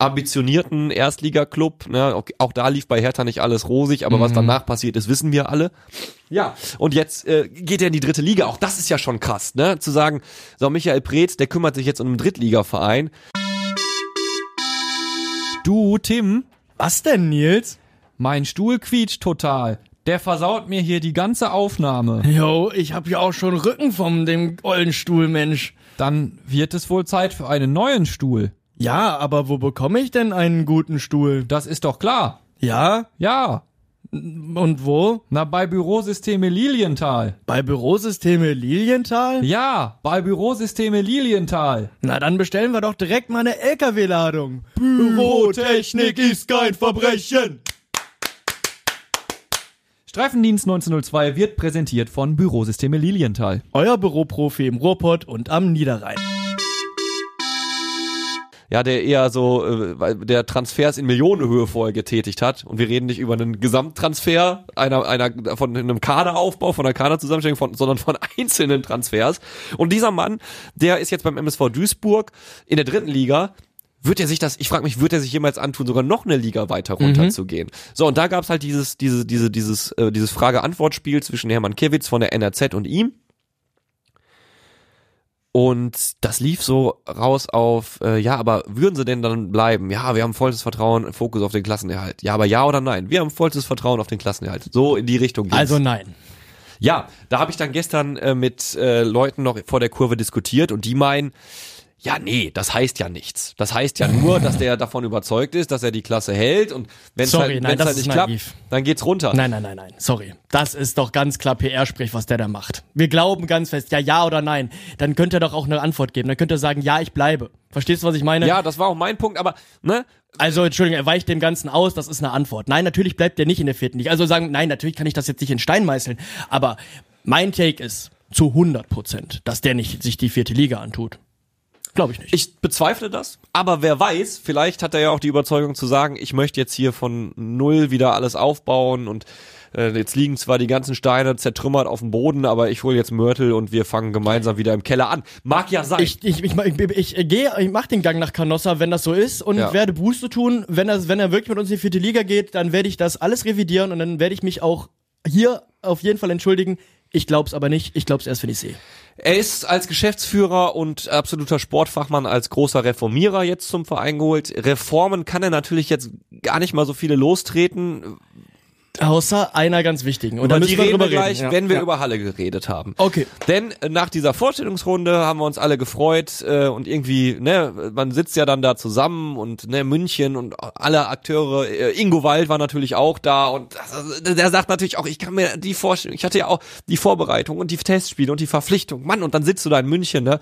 ambitionierten Erstligaklub. Ne? Auch, auch da lief bei Hertha nicht alles rosig, aber was danach passiert ist, wissen wir alle. Ja, und jetzt äh, geht er in die dritte Liga. Auch das ist ja schon krass, ne? Zu sagen, so Michael Preetz, der kümmert sich jetzt um einen Drittligaverein. Du, Tim,
Was denn, Nils?
Mein Stuhl quietscht total. Der versaut mir hier die ganze Aufnahme.
Jo, ich hab ja auch schon Rücken vom dem ollen Stuhl, Mensch.
Dann wird es wohl Zeit für einen neuen Stuhl.
Ja, aber wo bekomme ich denn einen guten Stuhl?
Das ist doch klar.
Ja?
Ja.
Und wo?
Na, bei Bürosysteme Lilienthal.
Bei Bürosysteme Lilienthal?
Ja, bei Bürosysteme Lilienthal.
Na, dann bestellen wir doch direkt mal eine LKW-Ladung. Bürotechnik ist kein Verbrechen.
Streifendienst 1902 wird präsentiert von Bürosysteme Lilienthal.
Euer Büroprofi im Ruhrpott und am Niederrhein.
ja, der eher so, äh, der Transfers in Millionenhöhe vorher getätigt hat. Und wir reden nicht über einen Gesamttransfer einer, einer, von einem Kaderaufbau, von einer Kaderzusammenstellung, von, sondern von [laughs] einzelnen Transfers. Und dieser Mann, der ist jetzt beim MSV Duisburg in der dritten Liga. Wird er sich das, ich frage mich, wird er sich jemals antun, sogar noch eine Liga weiter runterzugehen? So, und da gab's halt dieses, diese, diese, dieses, äh, dieses Frage-Antwort-Spiel zwischen Hermann Kiewitz von der NRZ und ihm. Und das lief so raus auf, äh, ja, aber würden sie denn dann bleiben? Ja, wir haben vollstes Vertrauen, Fokus auf den Klassenerhalt. Ja, aber ja oder nein? Wir haben vollstes Vertrauen auf den Klassenerhalt. So in die Richtung ging's.
Also nein.
Ja, da habe ich dann gestern äh, mit äh, Leuten noch vor der Kurve diskutiert und die meinen, ja, nee, das heißt ja nichts. Das heißt ja nur, dass der [laughs] davon überzeugt ist, dass er die Klasse hält und wenn es halt,
nein,
halt nicht klappt,
naiv.
dann geht's runter.
Nein, nein, nein, nein. Sorry. Das ist doch ganz klar PR-Sprech, was der da macht. Wir glauben ganz fest, ja, ja oder nein. Dann könnte er doch auch eine Antwort geben. Dann könnte er sagen, ja, ich bleibe. Verstehst du, was ich meine?
Ja, das war auch mein Punkt, aber ne,
Also, Entschuldigung, er weicht dem Ganzen aus, das ist eine Antwort. Nein, natürlich bleibt er nicht in der vierten Liga. Also sagen, nein, natürlich kann ich das jetzt nicht in Stein meißeln. Aber mein Take ist zu 100 Prozent, dass der nicht sich die vierte Liga antut. Glaube ich nicht.
Ich bezweifle das, aber wer weiß, vielleicht hat er ja auch die Überzeugung zu sagen, ich möchte jetzt hier von null wieder alles aufbauen und äh, jetzt liegen zwar die ganzen Steine zertrümmert auf dem Boden, aber ich hole jetzt Mörtel und wir fangen gemeinsam wieder im Keller an. Mag ja sein.
Ich, ich, ich, ich, ich gehe, ich mach den Gang nach Canossa, wenn das so ist und
Ja.
werde Buße tun. Wenn, das, wenn er wirklich mit uns in die vierte Liga geht, dann werde ich das alles revidieren und dann werde ich mich auch hier auf jeden Fall entschuldigen. Ich glaub's aber nicht. Ich glaub's erst, wenn ich sehe.
Er ist als Geschäftsführer und absoluter Sportfachmann als großer Reformierer jetzt zum Verein geholt. Reformen kann er natürlich jetzt gar nicht mal so viele lostreten.
Außer einer ganz wichtigen. Und
Und
da müssen wir drüber
gleich,
reden. Ja.
wenn wir
ja.
über Halle geredet haben.
Okay.
Denn äh, nach dieser Vorstellungsrunde haben wir uns alle gefreut äh, und irgendwie, ne, man sitzt ja dann da zusammen und ne, München und alle Akteure, äh, Ingo Wald war natürlich auch da und das, der sagt natürlich auch, ich kann mir die Vorstellung, ich hatte ja auch die Vorbereitung und die Testspiele und die Verpflichtung, Mann, und dann sitzt du da in München, ne,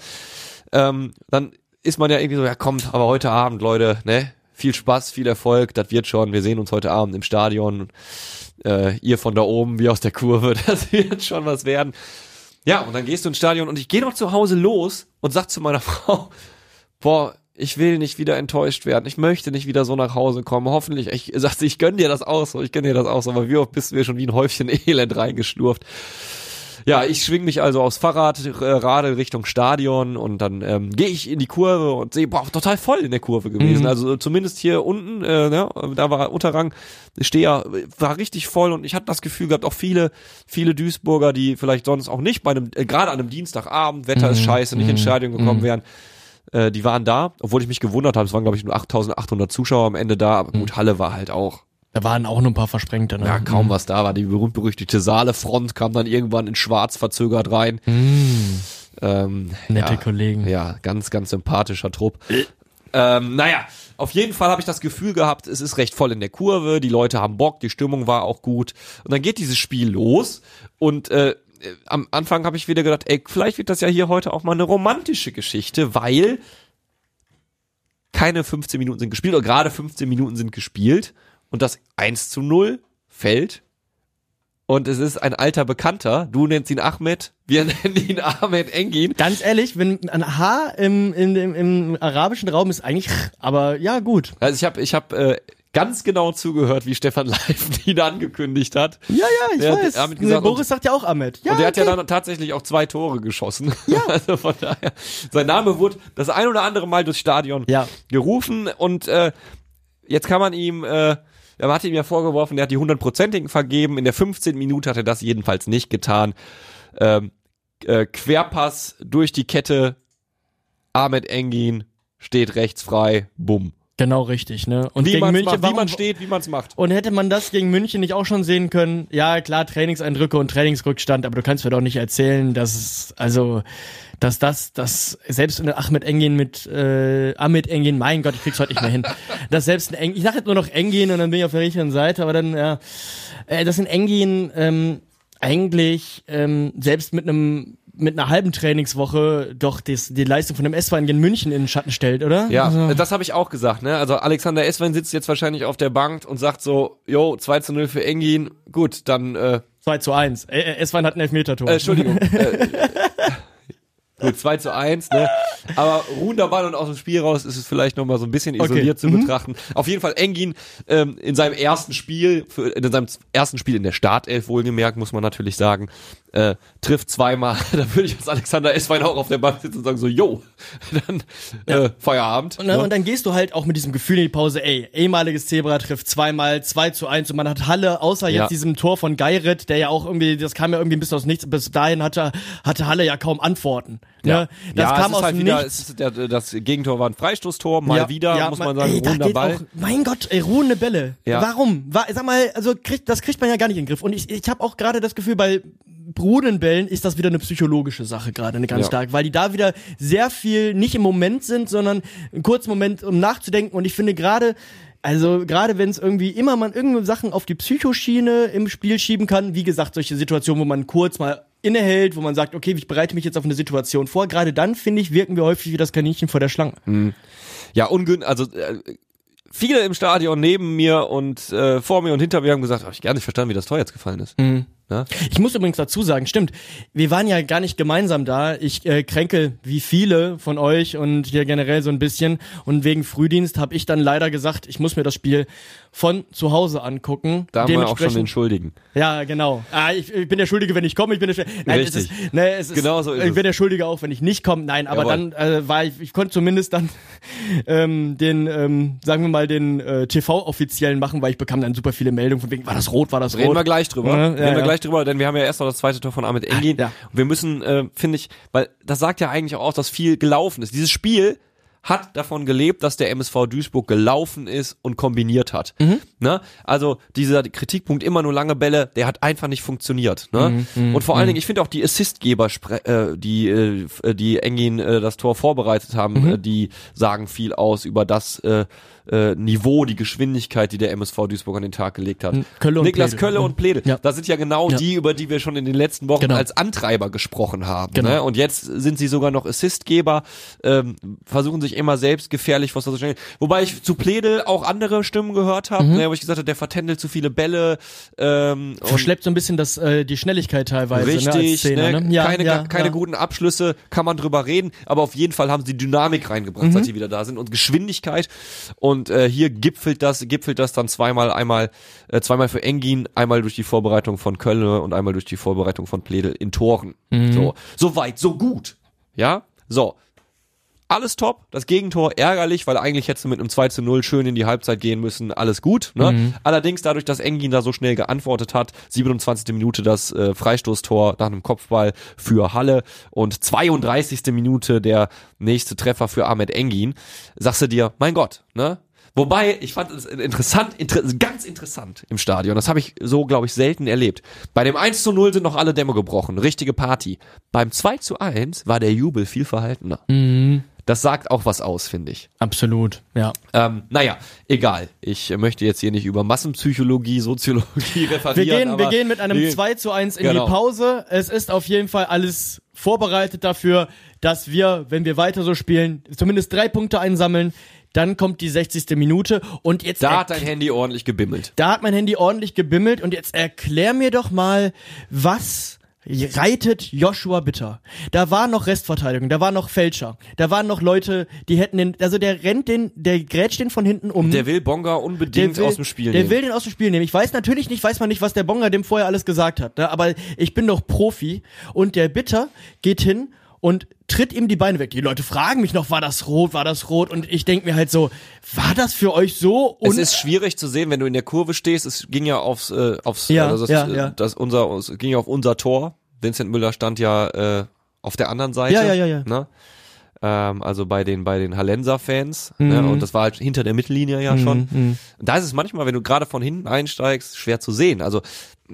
ähm, dann ist man ja irgendwie so, ja kommt, aber heute Abend, Leute, ne, viel Spaß, viel Erfolg, das wird schon, wir sehen uns heute Abend im Stadion, äh, ihr von da oben, wie aus der Kurve, [laughs] das wird schon was werden. Ja, und dann gehst du ins Stadion und ich gehe noch zu Hause los und sag zu meiner [laughs] Frau, boah, ich will nicht wieder enttäuscht werden. Ich möchte nicht wieder so nach Hause kommen. Hoffentlich, ich sagte, ich gönn dir das auch so, ich gönn dir das auch so, aber wie oft bist du mir schon wie ein Häufchen [laughs] Elend reingeschlurft. Ja, ich schwing mich also aufs Fahrrad, äh, radel Richtung Stadion und dann ähm, gehe ich in die Kurve und sehe, boah, total voll in der Kurve gewesen. Also zumindest hier unten, äh, ne, da war Unterrang, Steher, war richtig voll und ich hatte das Gefühl gehabt, auch viele, viele Duisburger, die vielleicht sonst auch nicht bei einem, äh, gerade an einem Dienstagabend, Wetter ist scheiße, nicht ins Stadion gekommen wären, äh, die waren da, obwohl ich mich gewundert habe, es waren glaube ich nur 8800 Zuschauer am Ende da, aber gut, Halle war halt auch
Da waren auch nur ein paar Versprengte. Ne?
ja, kaum was da war. Die berühmt-berüchtigte Saalefront kam dann irgendwann in schwarz verzögert rein. Ähm,
Nette
ja,
Kollegen.
Ja, ganz, ganz sympathischer Trupp. Ähm, naja, auf jeden Fall habe ich das Gefühl gehabt, es ist recht voll in der Kurve, die Leute haben Bock, die Stimmung war auch gut. Und dann geht dieses Spiel los und äh, am Anfang habe ich wieder gedacht, ey, vielleicht wird das ja hier heute auch mal eine romantische Geschichte, weil keine 15 Minuten sind gespielt oder gerade 15 Minuten sind gespielt und das 1 zu 0 fällt und es ist ein alter Bekannter. Du nennst ihn Ahmed, wir [laughs] nennen ihn Ahmed Engin.
Ganz ehrlich, wenn ein H im, im, im, im arabischen Raum ist eigentlich, aber ja, gut.
Also ich habe ich hab, äh, ganz genau zugehört, wie Stefan [laughs] Leif ihn angekündigt hat.
Ja, ja, ich
Der
weiß.
damit gesagt,
Boris
und-
sagt ja auch Ahmed. Ja,
und der hat ja
okay.
dann tatsächlich auch zwei Tore geschossen. Ja. [laughs] Also von daher, sein Name wurde das ein oder andere Mal durchs Stadion
Ja.
gerufen und äh, jetzt kann man ihm, äh, er hatte ihm ja vorgeworfen, er hat die hundertprozentigen vergeben. In der 15. Minute hat er das jedenfalls nicht getan. Ähm, äh, Querpass durch die Kette, Ahmed Engin steht rechts frei, bumm.
Genau richtig, ne? Und
Wie
gegen
man
München,
macht, wie
warum-
man steht, wie man es macht.
Und hätte man das gegen München nicht auch schon sehen können? Ja, klar, Trainingseindrücke und Trainingsrückstand, aber du kannst mir doch nicht erzählen, dass es, also, dass das, dass selbst in Ahmed Engin mit, äh, Ahmed Engin, mein Gott, ich krieg's heute nicht mehr hin, [laughs] dass selbst ein Engin, ich sag jetzt nur noch Engin und dann bin ich auf der richtigen Seite, aber dann, ja, äh, dass ein Engin, ähm, eigentlich, ähm, selbst mit einem, mit einer halben Trainingswoche doch das, die Leistung von dem S-Wein gegen München in den Schatten stellt, oder?
Ja,
Also,
das habe ich auch gesagt, ne? Also Alexander Eswein sitzt jetzt wahrscheinlich auf der Bank und sagt so, yo, 2 zu 0 für Engin, gut, dann, äh,
2 zu 1. Äh, äh, S-Wein hat ein Elfmetertor.
äh Entschuldigung, [laughs] äh, gut, 2 zu 1, ne? Aber ruhender Ball und aus dem Spiel raus ist es vielleicht nochmal so ein bisschen
Okay.
isoliert zu
Mhm.
betrachten. Auf jeden Fall Engin ähm, in seinem ersten Spiel, für, in seinem ersten Spiel in der Startelf wohlgemerkt, muss man natürlich sagen, äh, trifft zweimal, [laughs] da würde ich als Alexander Eswein auch auf der Bank sitzen und sagen so, yo, [laughs] dann äh, Feierabend.
Und dann,
ne?
und dann gehst du halt auch mit diesem Gefühl in die Pause, ey, ehemaliges Zebra trifft zweimal, 2 zu 1 und man hat Halle, außer
Ja.
jetzt diesem Tor von Geirit, der ja auch irgendwie, das kam ja irgendwie ein bisschen aus nichts, bis dahin hatte, hatte Halle ja kaum Antworten. Ne? Das
ja,
kam aus
halt wieder,
Nichts.
ist der, das Gegentor war ein Freistoßtor, mal
Ja,
wieder,
ja,
muss man sagen,
ey, da
ruhender Ball.
Auch, mein Gott, ey, ruhende Bälle.
Ja.
Warum? Wa- Sag mal, also kriegt, das kriegt man ja gar nicht in den Griff. Und ich, ich habe auch gerade das Gefühl, bei ruhenden Bällen ist das wieder eine psychologische Sache gerade, eine ganz
Ja.
stark, weil die da wieder sehr viel nicht im Moment sind, sondern einen kurzen Moment, um nachzudenken. Und ich finde gerade, also gerade wenn es irgendwie immer man irgendeine Sachen auf die Psychoschiene im Spiel schieben kann, wie gesagt, solche Situationen, wo man kurz mal innehält, wo man sagt, okay, ich bereite mich jetzt auf eine Situation vor, gerade dann, finde ich, wirken wir häufig wie das Kaninchen vor der Schlange.
Ja, ungün, also äh, viele im Stadion neben mir und äh, vor mir und hinter mir haben gesagt, habe ich gar nicht verstanden, wie das Tor jetzt gefallen ist.
Mhm.
Ja?
Ich muss übrigens dazu sagen, stimmt, wir waren ja gar nicht gemeinsam da. Ich äh, kränke wie viele von euch und hier generell so ein bisschen. Und wegen Frühdienst habe ich dann leider gesagt, ich muss mir das Spiel von zu Hause angucken.
Da haben wir auch schon den Schuldigen.
Ja, genau. Ah, ich, ich bin der Schuldige, wenn ich komme. Ich bin der Schuldige. Nein, Es
Richtig.
ist, ne, es ist,
Genau so ist
Ich
es.
bin der Schuldige auch, wenn ich nicht komme. Nein, aber
Jawohl.
dann äh, war ich, ich konnte zumindest dann [laughs] ähm, den, ähm, sagen wir mal, den äh, TV-Offiziellen machen, weil ich bekam dann super viele Meldungen von wegen, war das rot, war das
Reden
rot?
wir gleich drüber.
Ja, ja,
Reden wir
ja.
gleich drüber, denn wir haben ja erst noch das zweite Tor von Ahmed Engin.
Ja.
Und wir müssen, äh, finde ich, weil das sagt ja eigentlich auch aus, dass viel gelaufen ist. Dieses Spiel hat davon gelebt, dass der MSV Duisburg gelaufen ist und kombiniert hat.
Mhm.
Ne? Also dieser Kritikpunkt immer nur lange Bälle, der hat einfach nicht funktioniert. Ne?
Mhm,
und vor allen Dingen, ich finde auch die Assistgeber, äh, die äh, äh, die Engin äh, das Tor vorbereitet haben,
Mhm.
äh, die sagen viel aus über das äh, äh, Niveau, die Geschwindigkeit, die der MSV Duisburg an den Tag gelegt hat.
Kölle und
Niklas
Pledel.
Kölle und Pledel.
Ja.
Das sind ja genau
Ja.
die, über die wir schon in den letzten Wochen
Genau.
als Antreiber gesprochen haben.
Genau.
Ne? Und jetzt sind sie sogar noch Assistgeber, ähm, versuchen sich immer selbst gefährlich vor zu stellen. Wobei ich zu Pledel auch andere Stimmen gehört habe, ne, wo ich gesagt habe, der vertändelt zu viele Bälle. Ähm,
Verschleppt so ein bisschen das, äh, die Schnelligkeit teilweise. ne,
Richtig, ne?
ne? Ja,
keine,
ja,
keine
ja.
guten Abschlüsse, kann man drüber reden, aber auf jeden Fall haben sie Dynamik reingebracht,
Mhm.
seit sie wieder da sind und Geschwindigkeit und äh, hier gipfelt das, gipfelt das dann zweimal, einmal, äh, zweimal für Engin, einmal durch die Vorbereitung von Köln und einmal durch die Vorbereitung von Pledel in Toren.
Mhm.
So, so weit, so gut, ja, so. Alles top, das Gegentor ärgerlich, weil eigentlich hättest du mit einem 2 zu 0 schön in die Halbzeit gehen müssen, alles gut. Ne?
Mhm.
Allerdings dadurch, dass Engin da so schnell geantwortet hat, 27. Minute das äh, Freistoßtor nach einem Kopfball für Halle und 32. Minute der nächste Treffer für Ahmed Engin, sagst du dir, mein Gott, ne? Wobei, ich fand es interessant, inter ganz interessant im Stadion. Das habe ich so, glaube ich, selten erlebt. Bei dem 1 zu 0 sind noch alle Dämme gebrochen. Richtige Party. Beim 2 zu 1 war der Jubel viel verhaltener.
Mhm.
Das sagt auch was aus, finde ich.
Absolut, ja.
Ähm, naja, egal. Ich möchte jetzt hier nicht über Massenpsychologie, Soziologie referieren.
Wir gehen, wir gehen mit einem
wir-
2 zu 1 in
Genau.
die Pause. Es ist auf jeden Fall alles vorbereitet dafür, dass wir, wenn wir weiter so spielen, zumindest drei Punkte einsammeln. Dann kommt die 60. Minute und jetzt
Da hat dein Handy ordentlich gebimmelt.
da hat mein Handy ordentlich gebimmelt und jetzt erklär mir doch mal, was reitet Joshua Bitter. Da war noch Restverteidigung, da war noch Fälscher, da waren noch Leute, die hätten den, also der rennt den, der grätscht den von hinten um.
Der will Bonga unbedingt
will,
aus dem Spiel
der
nehmen.
will den aus dem Spiel nehmen. Ich weiß natürlich nicht, weiß man nicht, was der Bonga dem vorher alles gesagt hat. Ne? Aber ich bin doch Profi und der Bitter geht hin und tritt ihm die Beine weg. Die Leute fragen mich noch, war das rot, war das rot? Und ich denk mir halt so, war das für euch so?
es
Und
ist schwierig zu sehen, wenn du in der Kurve stehst. Es ging ja aufs, äh, aufs,
Ja,
also das,
ja,
äh,
ja.
das unser, es ging ja auf unser Tor. Vincent Müller stand ja äh, auf der anderen Seite.
Ja, ja, ja, ja.
Ne? ähm, also bei den bei den Hallenser-Fans. Ne? Und das war halt hinter der Mittellinie ja schon. Da ist es manchmal, wenn du gerade von hinten einsteigst, schwer zu sehen. Also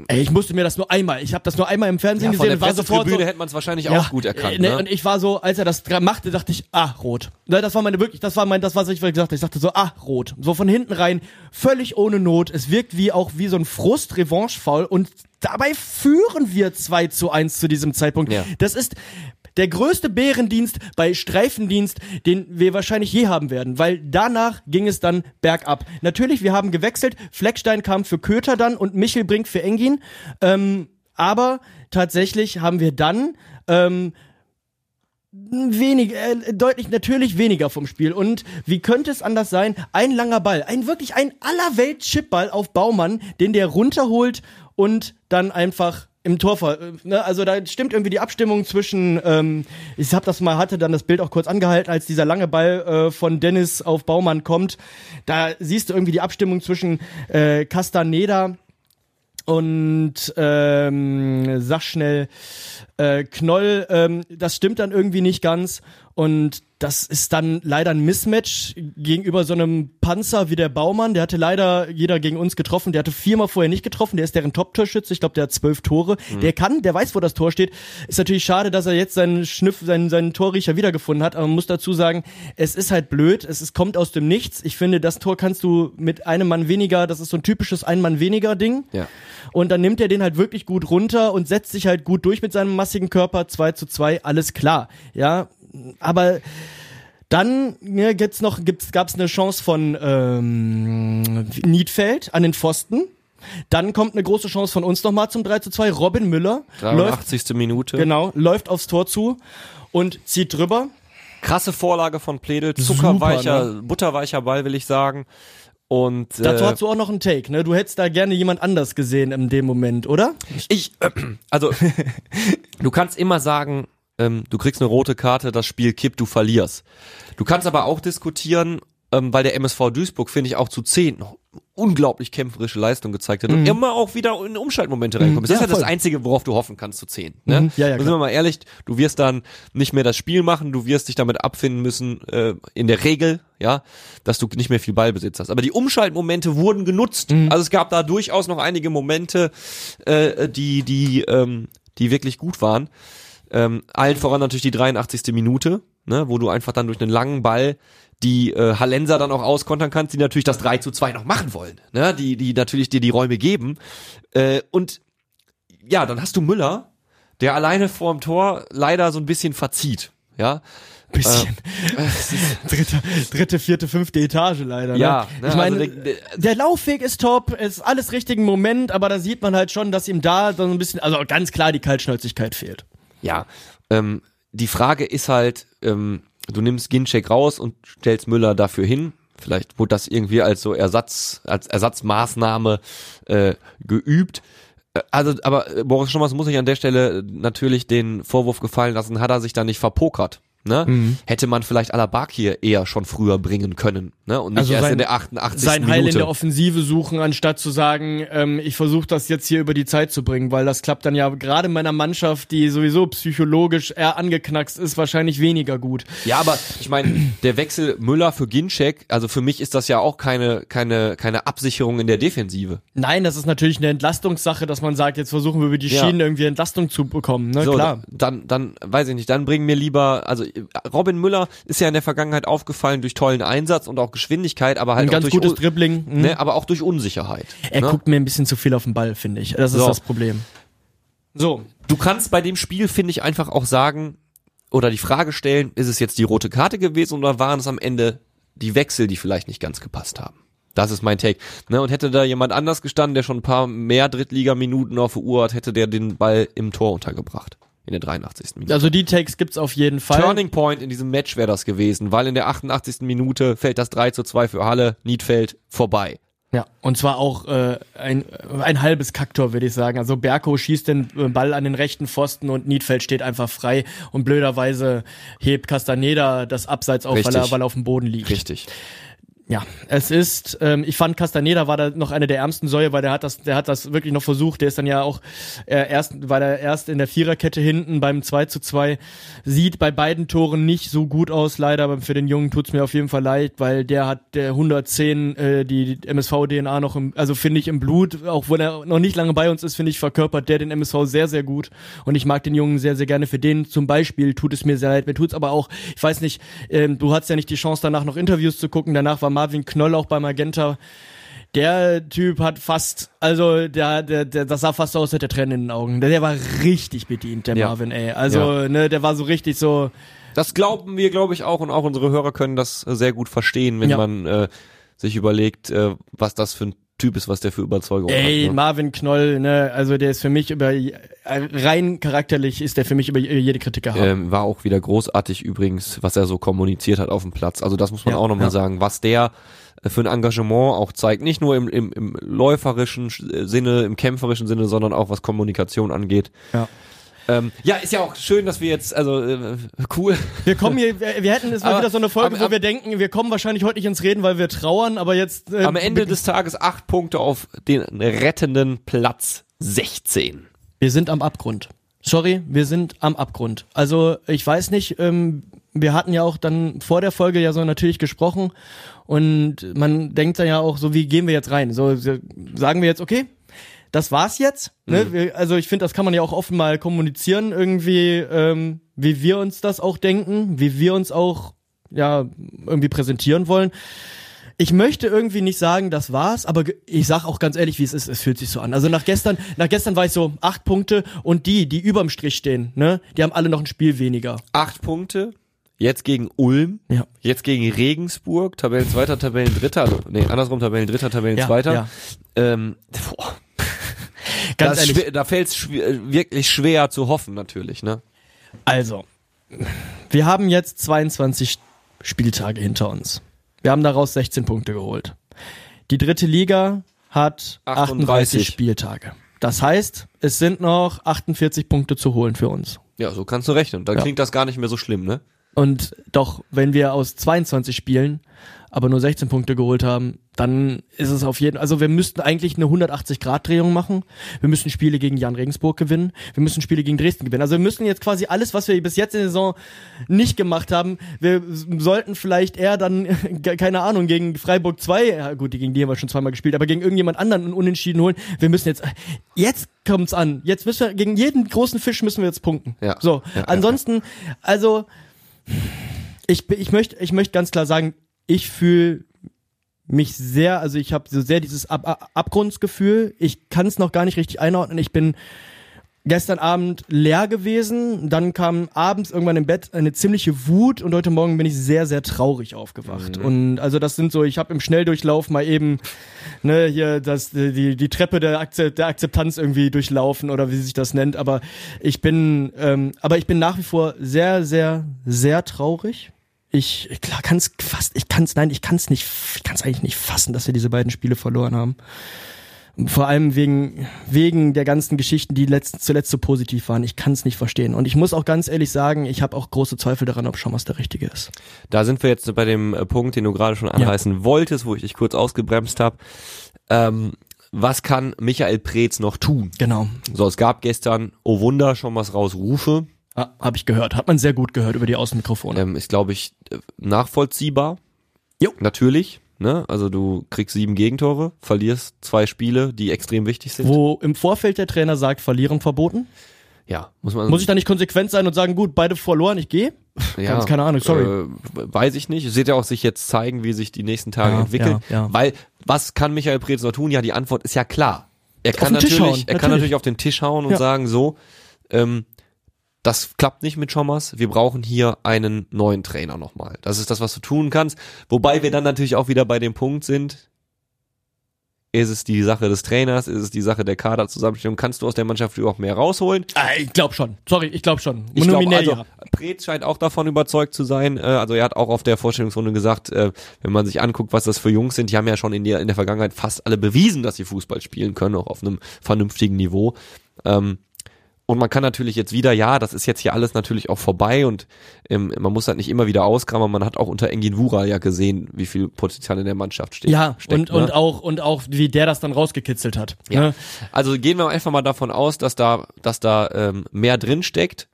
Ey, ich musste mir das nur einmal, ich habe das nur einmal im Fernsehen
ja, von
gesehen
der
und war sofort so,
hätte man es wahrscheinlich auch gut erkannt.
äh, ne,
Ne?
Und ich war so, als er das machte, dachte ich, ah, rot. Ne, das war meine wirklich, das war mein, das was ich gesagt habe. Ich dachte so, ah, rot. So von hinten rein, völlig ohne Not. Es wirkt wie auch wie so ein Frust, Revanche-Foul und dabei führen wir 2 zu 1 zu diesem Zeitpunkt.
Ja.
Das ist der größte Bärendienst bei Streifendienst, den wir wahrscheinlich je haben werden, weil danach ging es dann bergab. Natürlich, wir haben gewechselt. Fleckstein kam für Köter dann und Michel Brink für Engin. Ähm, aber tatsächlich haben wir dann ähm, wenig, äh, deutlich natürlich weniger vom Spiel. Und wie könnte es anders sein? Ein langer Ball, ein wirklich ein allerwelt Chipball auf Baumann, den der runterholt und dann einfach im Tor ver äh, ne? also da stimmt irgendwie die Abstimmung zwischen ähm, ich hab das mal hatte dann das Bild auch kurz angehalten als dieser lange Ball äh, von Dennis auf Baumann kommt da siehst du irgendwie die Abstimmung zwischen äh, Castaneda und ähm, sag schnell äh, Knoll, ähm, das stimmt dann irgendwie nicht ganz und das ist dann leider ein Mismatch gegenüber so einem Panzer wie der Baumann. Der hatte leider jeder gegen uns getroffen. Der hatte viermal vorher nicht getroffen. Der ist deren Top-Torschütze. Ich glaube, der hat zwölf Tore. Der kann, der weiß, wo das Tor steht. Ist natürlich schade, dass er jetzt seinen Schniff, seinen, seinen Torriecher wiedergefunden hat. Aber man muss dazu sagen, es ist halt blöd. Es ist, kommt aus dem Nichts. Ich finde, das Tor kannst du mit einem Mann weniger, das ist so ein typisches Ein-Mann-weniger-Ding.
Ja.
Und dann nimmt er den halt wirklich gut runter und setzt sich halt gut durch mit seinem massigen Körper. 2 zu 2, alles klar. Ja, aber dann ne, gibt's noch, gibt's, gab's eine Chance von ähm, Niedfeld an den Pfosten. Dann kommt eine große Chance von uns nochmal zum 3 zu 2. Robin Müller läuft,
83. Minute.
genau, läuft aufs Tor zu und zieht drüber.
Krasse Vorlage von Pledel,
Super,
zuckerweicher, butterweicher Ball, will ich sagen. Und
Dazu
äh,
hast du auch noch einen Take, ne? Du hättest da gerne jemand anders gesehen in dem Moment, oder?
ich, äh, also [laughs] du kannst immer sagen, ähm, du kriegst eine rote Karte, das Spiel kippt, du verlierst. Du kannst aber auch diskutieren, ähm, weil der MSV Duisburg, finde ich, auch zu 10 noch unglaublich kämpferische Leistung gezeigt hat und immer auch wieder in Umschaltmomente reinkommt. Das
Ja,
ist ja das
voll.
Einzige, worauf du hoffen kannst zu 10. Ne?
Mhm. Ja, ja,
sind wir mal ehrlich, du wirst dann nicht mehr das Spiel machen, du wirst dich damit abfinden müssen, äh, in der Regel, ja, dass du nicht mehr viel Ballbesitz hast. Aber die Umschaltmomente wurden genutzt.
Mhm.
Also es gab da durchaus noch einige Momente, äh, die, die, ähm, die wirklich gut waren. Ähm, allen voran natürlich die 83. Minute, ne, wo du einfach dann durch einen langen Ball die äh, Hallenser dann auch auskontern kannst, die natürlich das 3 zu 2 noch machen wollen, ne, die, die natürlich dir die Räume geben. Äh, und ja, dann hast du Müller, der alleine vorm Tor leider so ein bisschen verzieht, ja.
Bisschen. [laughs] dritte, dritte, vierte, fünfte Etage leider.
Ja,
ne?
ne,
ich meine,
also der-
der, Laufweg ist top, ist alles richtigen Moment, aber da sieht man halt schon, dass ihm da so ein bisschen, also ganz klar die Kaltschnäuzigkeit fehlt.
Ja, ähm, die Frage ist halt, ähm, du nimmst Ginczek raus und stellst Müller dafür hin. Vielleicht wurde das irgendwie als so Ersatz, als Ersatzmaßnahme äh, geübt. Äh, Also, aber äh, Boris Schommers muss sich an der Stelle natürlich den Vorwurf gefallen lassen, hat er sich da nicht verpokert. Ne?
Mhm.
Hätte man vielleicht Alabakir eher schon früher bringen können, ne? Und nicht
Also
erst
sein-
in der 88.
Sein Heil in
Minute.
der Offensive suchen, anstatt zu sagen, ähm, ich versuche das jetzt hier über die Zeit zu bringen, weil das klappt dann ja gerade in meiner Mannschaft, die sowieso psychologisch eher angeknackst ist, wahrscheinlich weniger gut.
Ja, aber ich meine, der Wechsel Müller für Ginczek, also für mich ist das ja auch keine keine keine Absicherung in der Defensive.
Nein, das ist natürlich eine Entlastungssache, dass man sagt, jetzt versuchen wir über die
Ja.
Schienen irgendwie Entlastung zu bekommen, ne,
So,
klar.
dann dann weiß ich nicht, dann bringen mir lieber, also Robin Müller ist ja in der Vergangenheit aufgefallen durch tollen Einsatz und auch Geschwindigkeit, aber halt
Ein
auch
ganz
durch
gutes Dribbling. mhm.
ne, aber auch durch Unsicherheit.
Er
ne?
guckt mir ein bisschen zu viel auf den Ball, finde ich. Das ist
So.
das Problem. So.
Du kannst bei dem Spiel finde ich einfach auch sagen oder die Frage stellen, ist es jetzt die rote Karte gewesen oder waren es am Ende die Wechsel, die vielleicht nicht ganz gepasst haben? Das ist mein Take. Ne, und hätte da jemand anders gestanden, der schon ein paar mehr Drittligaminuten auf der Uhr hat, hätte der den Ball im Tor untergebracht. In der 83. Minute.
Also die Takes gibt's auf jeden Fall.
Turning Point in diesem Match wäre das gewesen, weil in der 88. Minute fällt das 3 zu 2 für Halle, Niedfeld vorbei.
Ja, und zwar auch äh, ein, ein halbes Kaktor, würde ich sagen. Also Berko schießt den äh, Ball an den rechten Pfosten und Niedfeld steht einfach frei und blöderweise hebt Castaneda das Abseits auf, weil er, weil er auf dem Boden liegt.
Richtig.
Ja, es ist, ähm, ich fand Castaneda war da noch eine der ärmsten Säue, weil der hat das, der hat das wirklich noch versucht, der ist dann ja auch äh, erst, weil er erst in der Viererkette hinten beim 2 zu 2 sieht bei beiden Toren nicht so gut aus, leider, aber für den Jungen tut's mir auf jeden Fall leid, weil der hat der 110 äh, die MSV-DNA noch im, also finde ich im Blut, auch wenn er noch nicht lange bei uns ist, finde ich, verkörpert der den MSV sehr, sehr gut. Und ich mag den Jungen sehr, sehr gerne. Für den zum Beispiel tut es mir sehr leid, mir tut's aber auch, ich weiß nicht, ähm, du hattest ja nicht die Chance danach noch Interviews zu gucken, danach war Marvin Knoll auch bei Magenta. Der Typ hat fast, also der, der, der das sah fast so aus, als hätte er Tränen in den Augen. Der, der war richtig bedient, der
Ja.
Marvin, ey. Also,
Ja.
ne, der war so richtig so,
Das glauben wir, glaube ich, auch und auch unsere Hörer können das äh, sehr gut verstehen, wenn
Ja.
man äh, sich überlegt, äh, was das für ein Typ ist, was der für Überzeugung
ey,
hat. Ne?
Marvin Knoll, ne, also der ist für mich über, rein charakterlich ist der für mich über jede Kritik erhaben.
Ähm, war auch wieder großartig übrigens, was er so kommuniziert hat auf dem Platz. Also das muss man
Ja,
auch nochmal
ja.
sagen, was der äh, für ein Engagement auch zeigt, nicht nur im, im, im läuferischen äh, Sinne, im kämpferischen Sinne, sondern auch was Kommunikation angeht.
Ja.
Ähm, ja, ist ja auch schön, dass wir jetzt, also äh, cool.
Wir kommen hier, wir, wir hätten jetzt mal
Aber
wieder so eine Folge,
am-
wo
am-
wir denken, wir kommen wahrscheinlich heute nicht ins Reden, weil wir trauern, aber jetzt äh,
Am Ende des Tages acht Punkte auf den rettenden Platz 16.
Wir sind am Abgrund. Sorry, wir sind am Abgrund. Also ich weiß nicht, ähm, wir hatten ja auch dann vor der Folge ja so natürlich gesprochen und man denkt dann ja auch so, wie gehen wir jetzt rein? So so, sagen wir jetzt, okay, das war's jetzt. Ne? Wir, also ich finde, das kann man ja auch offen mal kommunizieren irgendwie, ähm, wie wir uns das auch denken, wie wir uns auch ja irgendwie präsentieren wollen. Ich möchte irgendwie nicht sagen, das war's, aber ich sag auch ganz ehrlich, wie es ist. Es fühlt sich so an. Also nach gestern, nach gestern war ich so acht Punkte und die, die überm Strich stehen, ne, die haben alle noch ein Spiel weniger.
Acht Punkte. Jetzt gegen Ulm.
Ja.
Jetzt gegen Regensburg. Tabellenzweiter, Tabellendritter. Also, nee, andersrum, Tabellendritter, Tabellenzweiter.
Ja,
Ähm, boah,
Ganz
das
ehrlich.
da fällt es wirklich schwer zu hoffen, natürlich, ne?
Also, wir haben jetzt 22 Spieltage hinter uns. Wir haben daraus 16 Punkte geholt. Die dritte Liga hat 38,
38
Spieltage. Das heißt, es sind noch 48 Punkte zu holen für uns.
Ja, so kannst du rechnen. Dann
Ja.
klingt das gar nicht mehr so schlimm, ne?
Und doch, wenn wir aus 22 Spielen aber nur 16 Punkte geholt haben, dann ist es auf jeden also wir müssten eigentlich eine 180-Grad-Drehung machen. Wir müssen Spiele gegen Jan Regensburg gewinnen. Wir müssen Spiele gegen Dresden gewinnen. Also wir müssen jetzt quasi alles, was wir bis jetzt in der Saison nicht gemacht haben, wir sollten vielleicht eher dann, [laughs] keine Ahnung, gegen Freiburg 2, ja gut, gegen die haben wir schon zweimal gespielt, aber gegen irgendjemand anderen Unentschieden holen. Wir müssen jetzt, jetzt kommt's an. Jetzt müssen wir, gegen jeden großen Fisch müssen wir jetzt punkten.
Ja.
So,
ja,
ansonsten, also, ich, ich möchte ich möchte ganz klar sagen, ich fühle mich sehr, also ich habe so sehr dieses Ab Ab Abgrundsgefühl. Ich kann es noch gar nicht richtig einordnen. Ich bin gestern Abend leer gewesen, dann kam abends irgendwann im Bett eine ziemliche Wut und heute Morgen bin ich sehr, sehr traurig aufgewacht. Und also das sind so, ich habe im Schnelldurchlauf mal eben ne, hier das, die, die Treppe der, Akze der Akzeptanz irgendwie durchlaufen oder wie sich das nennt, aber ich bin, ähm, aber ich bin nach wie vor sehr, sehr, sehr traurig. Ich, klar, kann es fast, ich kann es, nein, ich kann es nicht, ich kann es eigentlich nicht fassen, dass wir diese beiden Spiele verloren haben. Vor allem wegen, wegen der ganzen Geschichten, die letzt, zuletzt so positiv waren. Ich kann es nicht verstehen. Und ich muss auch ganz ehrlich sagen, ich habe auch große Zweifel daran, ob Schommers der Richtige ist.
Da sind wir jetzt bei dem äh, Punkt, den du gerade schon anreißen wolltest, wo ich dich kurz ausgebremst habe. Ähm, was kann Michael Preetz noch tun?
Genau.
So, es gab gestern, oh Wunder, schon was raus Rufe.
Ah, habe ich gehört. Hat man sehr gut gehört über die Außenmikrofone.
Ähm, ist, glaube ich, äh, nachvollziehbar.
Jo.
Natürlich. Ne? Also du kriegst sieben Gegentore, verlierst zwei Spiele, die extrem wichtig sind.
Wo im Vorfeld der Trainer sagt, verlieren verboten.
Ja, muss man.
Muss ich da nicht konsequent sein und sagen, gut, beide verloren, ich gehe?
ja,
Ganz keine Ahnung, sorry.
Äh, weiß ich nicht. Es wird ja auch sich jetzt zeigen, wie sich die nächsten Tage
Ja,
entwickeln.
ja, ja.
Weil, was kann Michael Preetz noch tun? Ja, die Antwort ist ja klar. Er kann natürlich,
hauen,
er kann
natürlich.
natürlich auf den Tisch hauen und sagen, so, ähm, das klappt nicht mit Schommers. Wir brauchen hier einen neuen Trainer nochmal. Das ist das, was du tun kannst. Wobei wir dann natürlich auch wieder bei dem Punkt sind, ist es die Sache des Trainers, ist es die Sache der Kaderzusammenstellung, kannst du aus der Mannschaft überhaupt mehr rausholen?
Ah, ich glaube schon. Sorry, ich glaube schon.
Ich
Nominell
also,
ja.
Preetz scheint auch davon überzeugt zu sein. Äh, also er hat auch auf der Vorstellungsrunde gesagt, äh, wenn man sich anguckt, was das für Jungs sind, die haben ja schon in der, in der Vergangenheit fast alle bewiesen, dass sie Fußball spielen können, auch auf einem vernünftigen Niveau. Ähm, und man kann natürlich jetzt wieder, ja, das ist jetzt hier alles natürlich auch vorbei und ähm, man muss halt nicht immer wieder auskramen. Man hat auch unter Engin Wura ja gesehen, wie viel Potenzial in der Mannschaft steht.
Ja,
steckt,
und,
ne?
und auch, und auch, wie der das dann rausgekitzelt hat.
Ja.
Ne?
Also gehen wir einfach mal davon aus, dass da, dass da ähm, mehr drin steckt.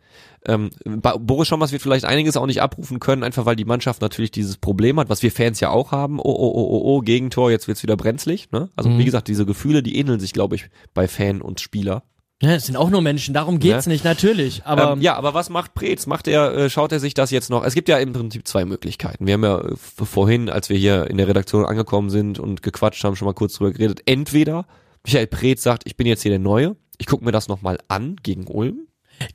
Ähm, Boris Schommers wird vielleicht einiges auch nicht abrufen können, einfach weil die Mannschaft natürlich dieses Problem hat, was wir Fans ja auch haben. Oh, oh, oh, oh, oh, Gegentor, jetzt wird's wieder brenzlig. Ne? Also wie gesagt, diese Gefühle, die ähneln sich, glaube ich, bei Fan und Spieler.
Ja, es sind auch nur Menschen, darum geht's nicht, natürlich. Aber
ähm, ja, aber was macht Preetz? Macht er, äh, schaut er sich das jetzt noch? Es gibt ja im Prinzip zwei Möglichkeiten. Wir haben ja äh, vorhin, als wir hier in der Redaktion angekommen sind und gequatscht haben, schon mal kurz drüber geredet. Entweder Michael Preetz sagt, ich bin jetzt hier der Neue, ich gucke mir das nochmal an gegen Ulm.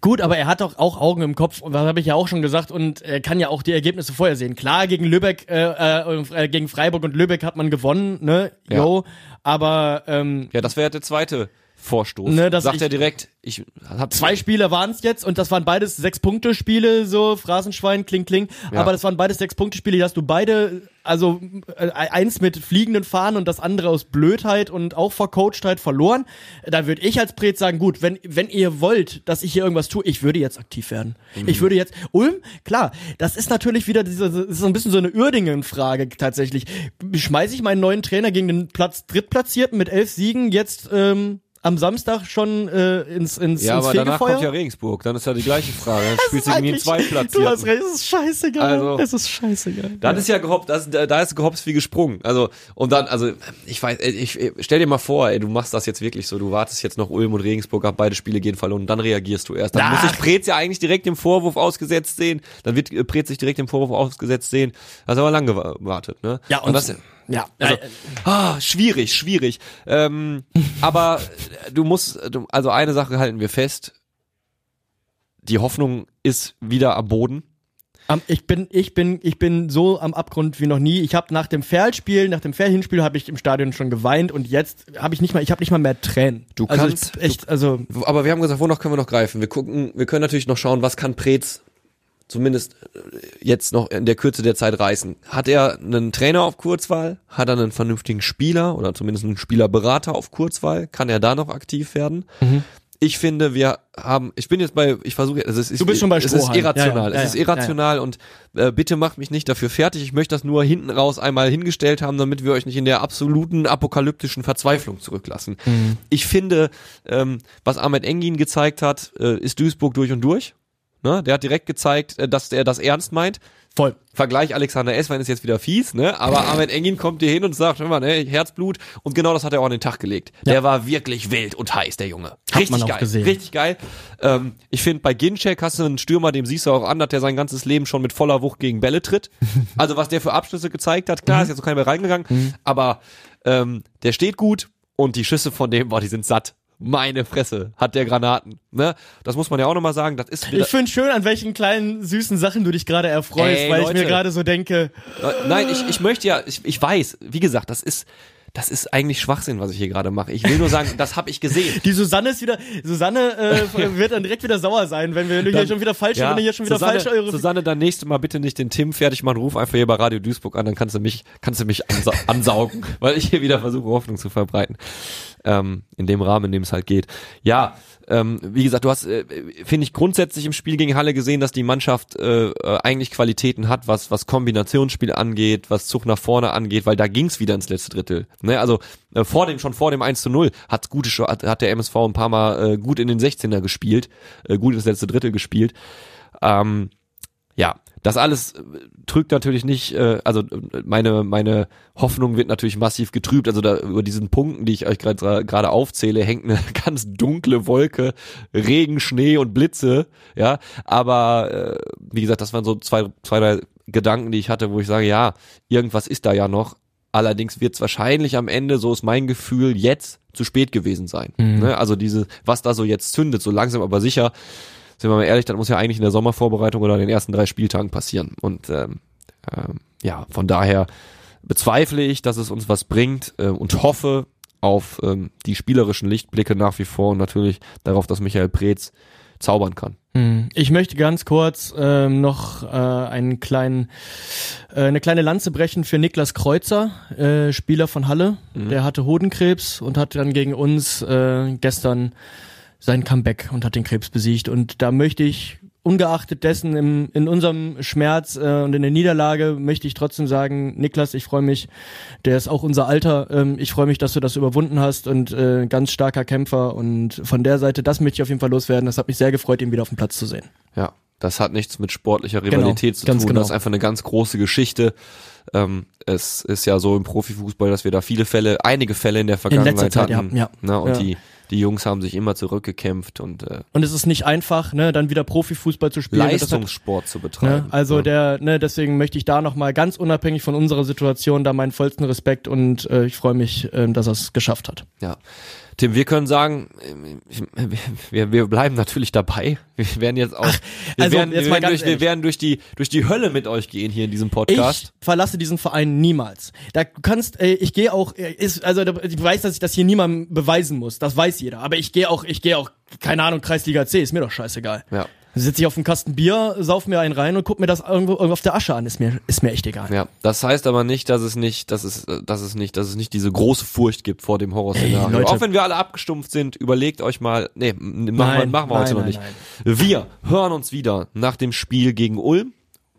Gut, aber er hat doch auch Augen im Kopf, und das habe ich ja auch schon gesagt, und er kann ja auch die Ergebnisse vorher sehen. Klar, gegen Lübeck, äh, äh, gegen Freiburg und Lübeck hat man gewonnen, ne?
Ja.
Jo, aber ähm,
Ja, das wäre der zweite Vorstoß.
Ne, dass
sagt
ich-
er direkt, ich hab
zwei Spiele waren es jetzt und das waren beides Sechs-Punkte-Spiele, so Phrasenschwein, kling, kling.
Ja.
Aber das waren beides Sechs-Punkte-Spiele, die hast du beide, also äh, eins mit fliegenden Fahnen und das andere aus Blödheit und auch Vercoachtheit verloren. Da würde ich als Pret sagen, gut, wenn, wenn ihr wollt, dass ich hier irgendwas tue, ich würde jetzt aktiv werden.
Mhm.
Ich würde jetzt, Ulm, klar, das ist natürlich wieder diese, das ist ein bisschen so eine Uerdingen-Frage tatsächlich. Schmeiße ich meinen neuen Trainer gegen den Platz Drittplatzierten mit elf Siegen jetzt ähm, am Samstag schon äh, ins, ins,
ja,
ins
aber danach
Fegefeuer?
kommt ja Regensburg. Dann ist ja die gleiche Frage. Dann spielst du gegen den Zweitplatz.
Du hast recht, es ist scheißegal.
Also-
es ist scheißegal.
Das ist ja gehopst, das, da ist gehopst wie gesprungen. Also, und dann, also, ich weiß, ich, ich stell dir mal vor, ey, du machst das jetzt wirklich so, du wartest jetzt noch Ulm und Regensburg ab, beide Spiele gehen verloren und dann reagierst du erst. Dann
Ach.
muss sich Preetz ja eigentlich direkt dem Vorwurf ausgesetzt sehen, dann wird äh, Preetz sich direkt dem Vorwurf ausgesetzt sehen. Das ist aber lang gewartet, ne?
Ja, und,
das,
ja,
also,
äh,
ah, schwierig, schwierig. Ähm, [laughs] aber du musst, du, also eine Sache halten wir fest. Die Hoffnung ist wieder am Boden.
am- ich bin, ich bin, ich bin so am Abgrund wie noch nie. Ich habe nach dem Ferl-Spiel, nach dem Ferl-Hinspiel habe ich im Stadion schon geweint und jetzt habe ich nicht mal, ich habe nicht mal mehr Tränen.
Du
also
kannst-
ich, echt, also
Aber wir haben gesagt, wonach können wir noch greifen? Wir gucken, wir können natürlich noch schauen, was kann Preetz zumindest äh, jetzt noch in der Kürze der Zeit reißen. Hat er einen Trainer auf Kurzwahl? Hat er einen vernünftigen Spieler oder zumindest einen Spielerberater auf Kurzwahl? Kann er da noch aktiv werden?
Mhm.
Ich finde, wir haben, ich bin jetzt bei, ich versuche, also es ist,
Du bist schon bei
es ist
Strohhalm.
irrational,
Ja, ja,
es ist
ja, ja,
irrational und äh, bitte macht mich nicht dafür fertig. Ich möchte das nur hinten raus einmal hingestellt haben, damit wir euch nicht in der absoluten apokalyptischen Verzweiflung zurücklassen.
Mhm.
Ich finde, ähm, was Ahmed Engin gezeigt hat, äh, ist Duisburg durch und durch. Ne? Der hat direkt gezeigt, äh, dass er das ernst meint.
voll.
Vergleich Alexander Eswein ist jetzt wieder fies, ne? Aber [laughs] Ahmed Engin kommt dir hin und sagt, hör mal, ne, Herzblut. Und genau das hat er auch an den Tag gelegt. Der war wirklich wild und heiß, der Junge. Richtig
man auch
geil.
gesehen.
Richtig geil. Ähm, ich finde, bei Ginczek hast du einen Stürmer, dem siehst du auch an, dass der sein ganzes Leben schon mit voller Wucht gegen Bälle tritt. [laughs] Also was der für Abschlüsse gezeigt hat, klar, ist jetzt noch keiner mehr reingegangen, aber ähm, der steht gut und die Schüsse von dem, boah, die sind satt. Meine Fresse, hat der Granaten. Ne? Das muss man ja auch nochmal sagen. Das ist
Ich finde schön, an welchen kleinen süßen Sachen du dich gerade erfreust,
Ey,
weil
Leute.
ich mir gerade so denke,
Äh, Nein, ich, ich möchte ja, ich, ich weiß, wie gesagt, das ist, das ist eigentlich Schwachsinn, was ich hier gerade mache. Ich will nur sagen, das habe ich gesehen. [laughs]
die Susanne ist wieder, Susanne äh, wird dann direkt wieder sauer sein, wenn wir hier
Dann-
schon wieder falsch, wenn ihr hier schon wieder
Susanne,
falsch eure
Susanne, dann nächste Mal bitte nicht den Tim fertig machen, ruf einfach hier bei Radio Duisburg an, dann kannst du mich, kannst du mich ansa ansaugen, [laughs] weil ich hier wieder versuche, Hoffnung zu verbreiten. Ähm, in dem Rahmen, in dem es halt geht. Ja, ähm, wie gesagt, du hast, äh, finde ich, grundsätzlich im Spiel gegen Halle gesehen, dass die Mannschaft äh, äh, eigentlich Qualitäten hat, was, was Kombinationsspiel angeht, was Zug nach vorne angeht, weil da ging's wieder ins letzte Drittel. Ne? Also äh, vor dem, schon vor dem 1 zu 0 hat gute hat, hat der MSV ein paar Mal äh, gut in den 16er gespielt, äh, gut ins letzte Drittel gespielt. Ähm, ja, das alles äh, trügt natürlich nicht, äh, also äh, meine meine Hoffnung wird natürlich massiv getrübt. Also da über diesen Punkten, die ich euch gerade gerade aufzähle, hängt eine [laughs] ganz dunkle Wolke, Regen, Schnee und Blitze. Ja, aber äh, wie gesagt, das waren so zwei zwei drei Gedanken, die ich hatte, wo ich sage, ja, irgendwas ist da ja noch. Allerdings wird es wahrscheinlich am Ende, so ist mein Gefühl, jetzt zu spät gewesen sein. Ne? Also diese, was da so jetzt zündet, so langsam aber sicher, sind wir mal ehrlich, das muss ja eigentlich in der Sommervorbereitung oder in den ersten drei Spieltagen passieren. Und ähm, ähm, ja, von daher bezweifle ich, dass es uns was bringt äh, und hoffe auf ähm, die spielerischen Lichtblicke nach wie vor und natürlich darauf, dass Michael Preetz zaubern kann.
Hm. Ich möchte ganz kurz ähm, noch äh, einen kleinen, äh, eine kleine Lanze brechen für Niklas Kreuzer, äh, Spieler von Halle. Der hatte Hodenkrebs und hat dann gegen uns äh, gestern sein Comeback und hat den Krebs besiegt. Und da möchte ich ungeachtet dessen im, in unserem Schmerz äh, und in der Niederlage möchte ich trotzdem sagen, Niklas, ich freue mich, der ist auch unser Alter, ähm, ich freue mich, dass du das überwunden hast und äh, ganz starker Kämpfer und von der Seite, das möchte ich auf jeden Fall loswerden. Das hat mich sehr gefreut, ihn wieder auf dem Platz zu sehen.
Ja, das hat nichts mit sportlicher Rivalität
Genau,
zu tun.
genau.
Das ist einfach eine ganz große Geschichte. Ähm, es ist ja so im Profifußball, dass wir da viele Fälle, einige Fälle in der Vergangenheit
letzter Zeit,
hatten.
ja, ja.
Ne, und
Ja.
die, die Jungs haben sich immer zurückgekämpft und äh,
Und es ist nicht einfach, ne, dann wieder Profifußball zu spielen. Das hat-
Leistungssport zu betreiben.
Ne? Also
Ja.
der, ne, deswegen möchte ich da nochmal ganz unabhängig von unserer Situation da meinen vollsten Respekt und äh, ich freue mich, ähm, dass er es geschafft hat.
Ja. Tim, wir können sagen, wir, wir bleiben natürlich dabei. Wir werden jetzt auch, wir,
also
werden,
jetzt
wir, werden durch, wir werden durch die, durch die Hölle mit euch gehen hier in diesem Podcast.
Ich verlasse diesen Verein niemals. Da kannst, äh, ich gehe auch, äh, ist, also ich weiß, dass ich das hier niemandem beweisen muss. Das weiß jeder. Aber ich gehe auch, ich gehe auch, keine Ahnung, Kreisliga C, ist mir doch scheißegal.
Ja.
Sitze ich auf dem Kasten Bier, sauf mir einen rein und guck mir das irgendwo, irgendwo auf der Asche an. Ist mir, ist mir echt egal.
Ja, das heißt aber nicht, dass es nicht, dass es, dass es nicht, dass es nicht diese große Furcht gibt vor dem Horrorszenario.
Ey.
Auch wenn wir alle abgestumpft sind, überlegt euch mal, nee, machen, wir,
Nein,
machen wir heute
nein,
noch nicht.
nein,
Wir hören uns wieder nach dem Spiel gegen Ulm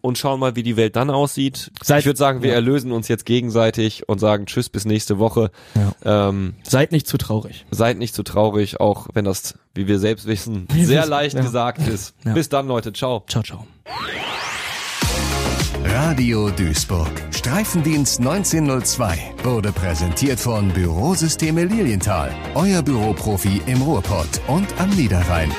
und schauen mal, wie die Welt dann aussieht.
Seid-
ich würde sagen, wir
ja.
erlösen uns jetzt gegenseitig und sagen Tschüss bis nächste Woche. Ähm,
Seid nicht zu traurig.
seid nicht zu traurig, auch wenn das, wie wir selbst wissen, [laughs] sehr leicht
ja.
gesagt ist.
Ja.
Bis dann, Leute. Ciao.
Ciao, ciao.
Radio Duisburg. Streifendienst 1902 wurde präsentiert von Bürosysteme Lilienthal. Euer Büroprofi im Ruhrpott und am Niederrhein.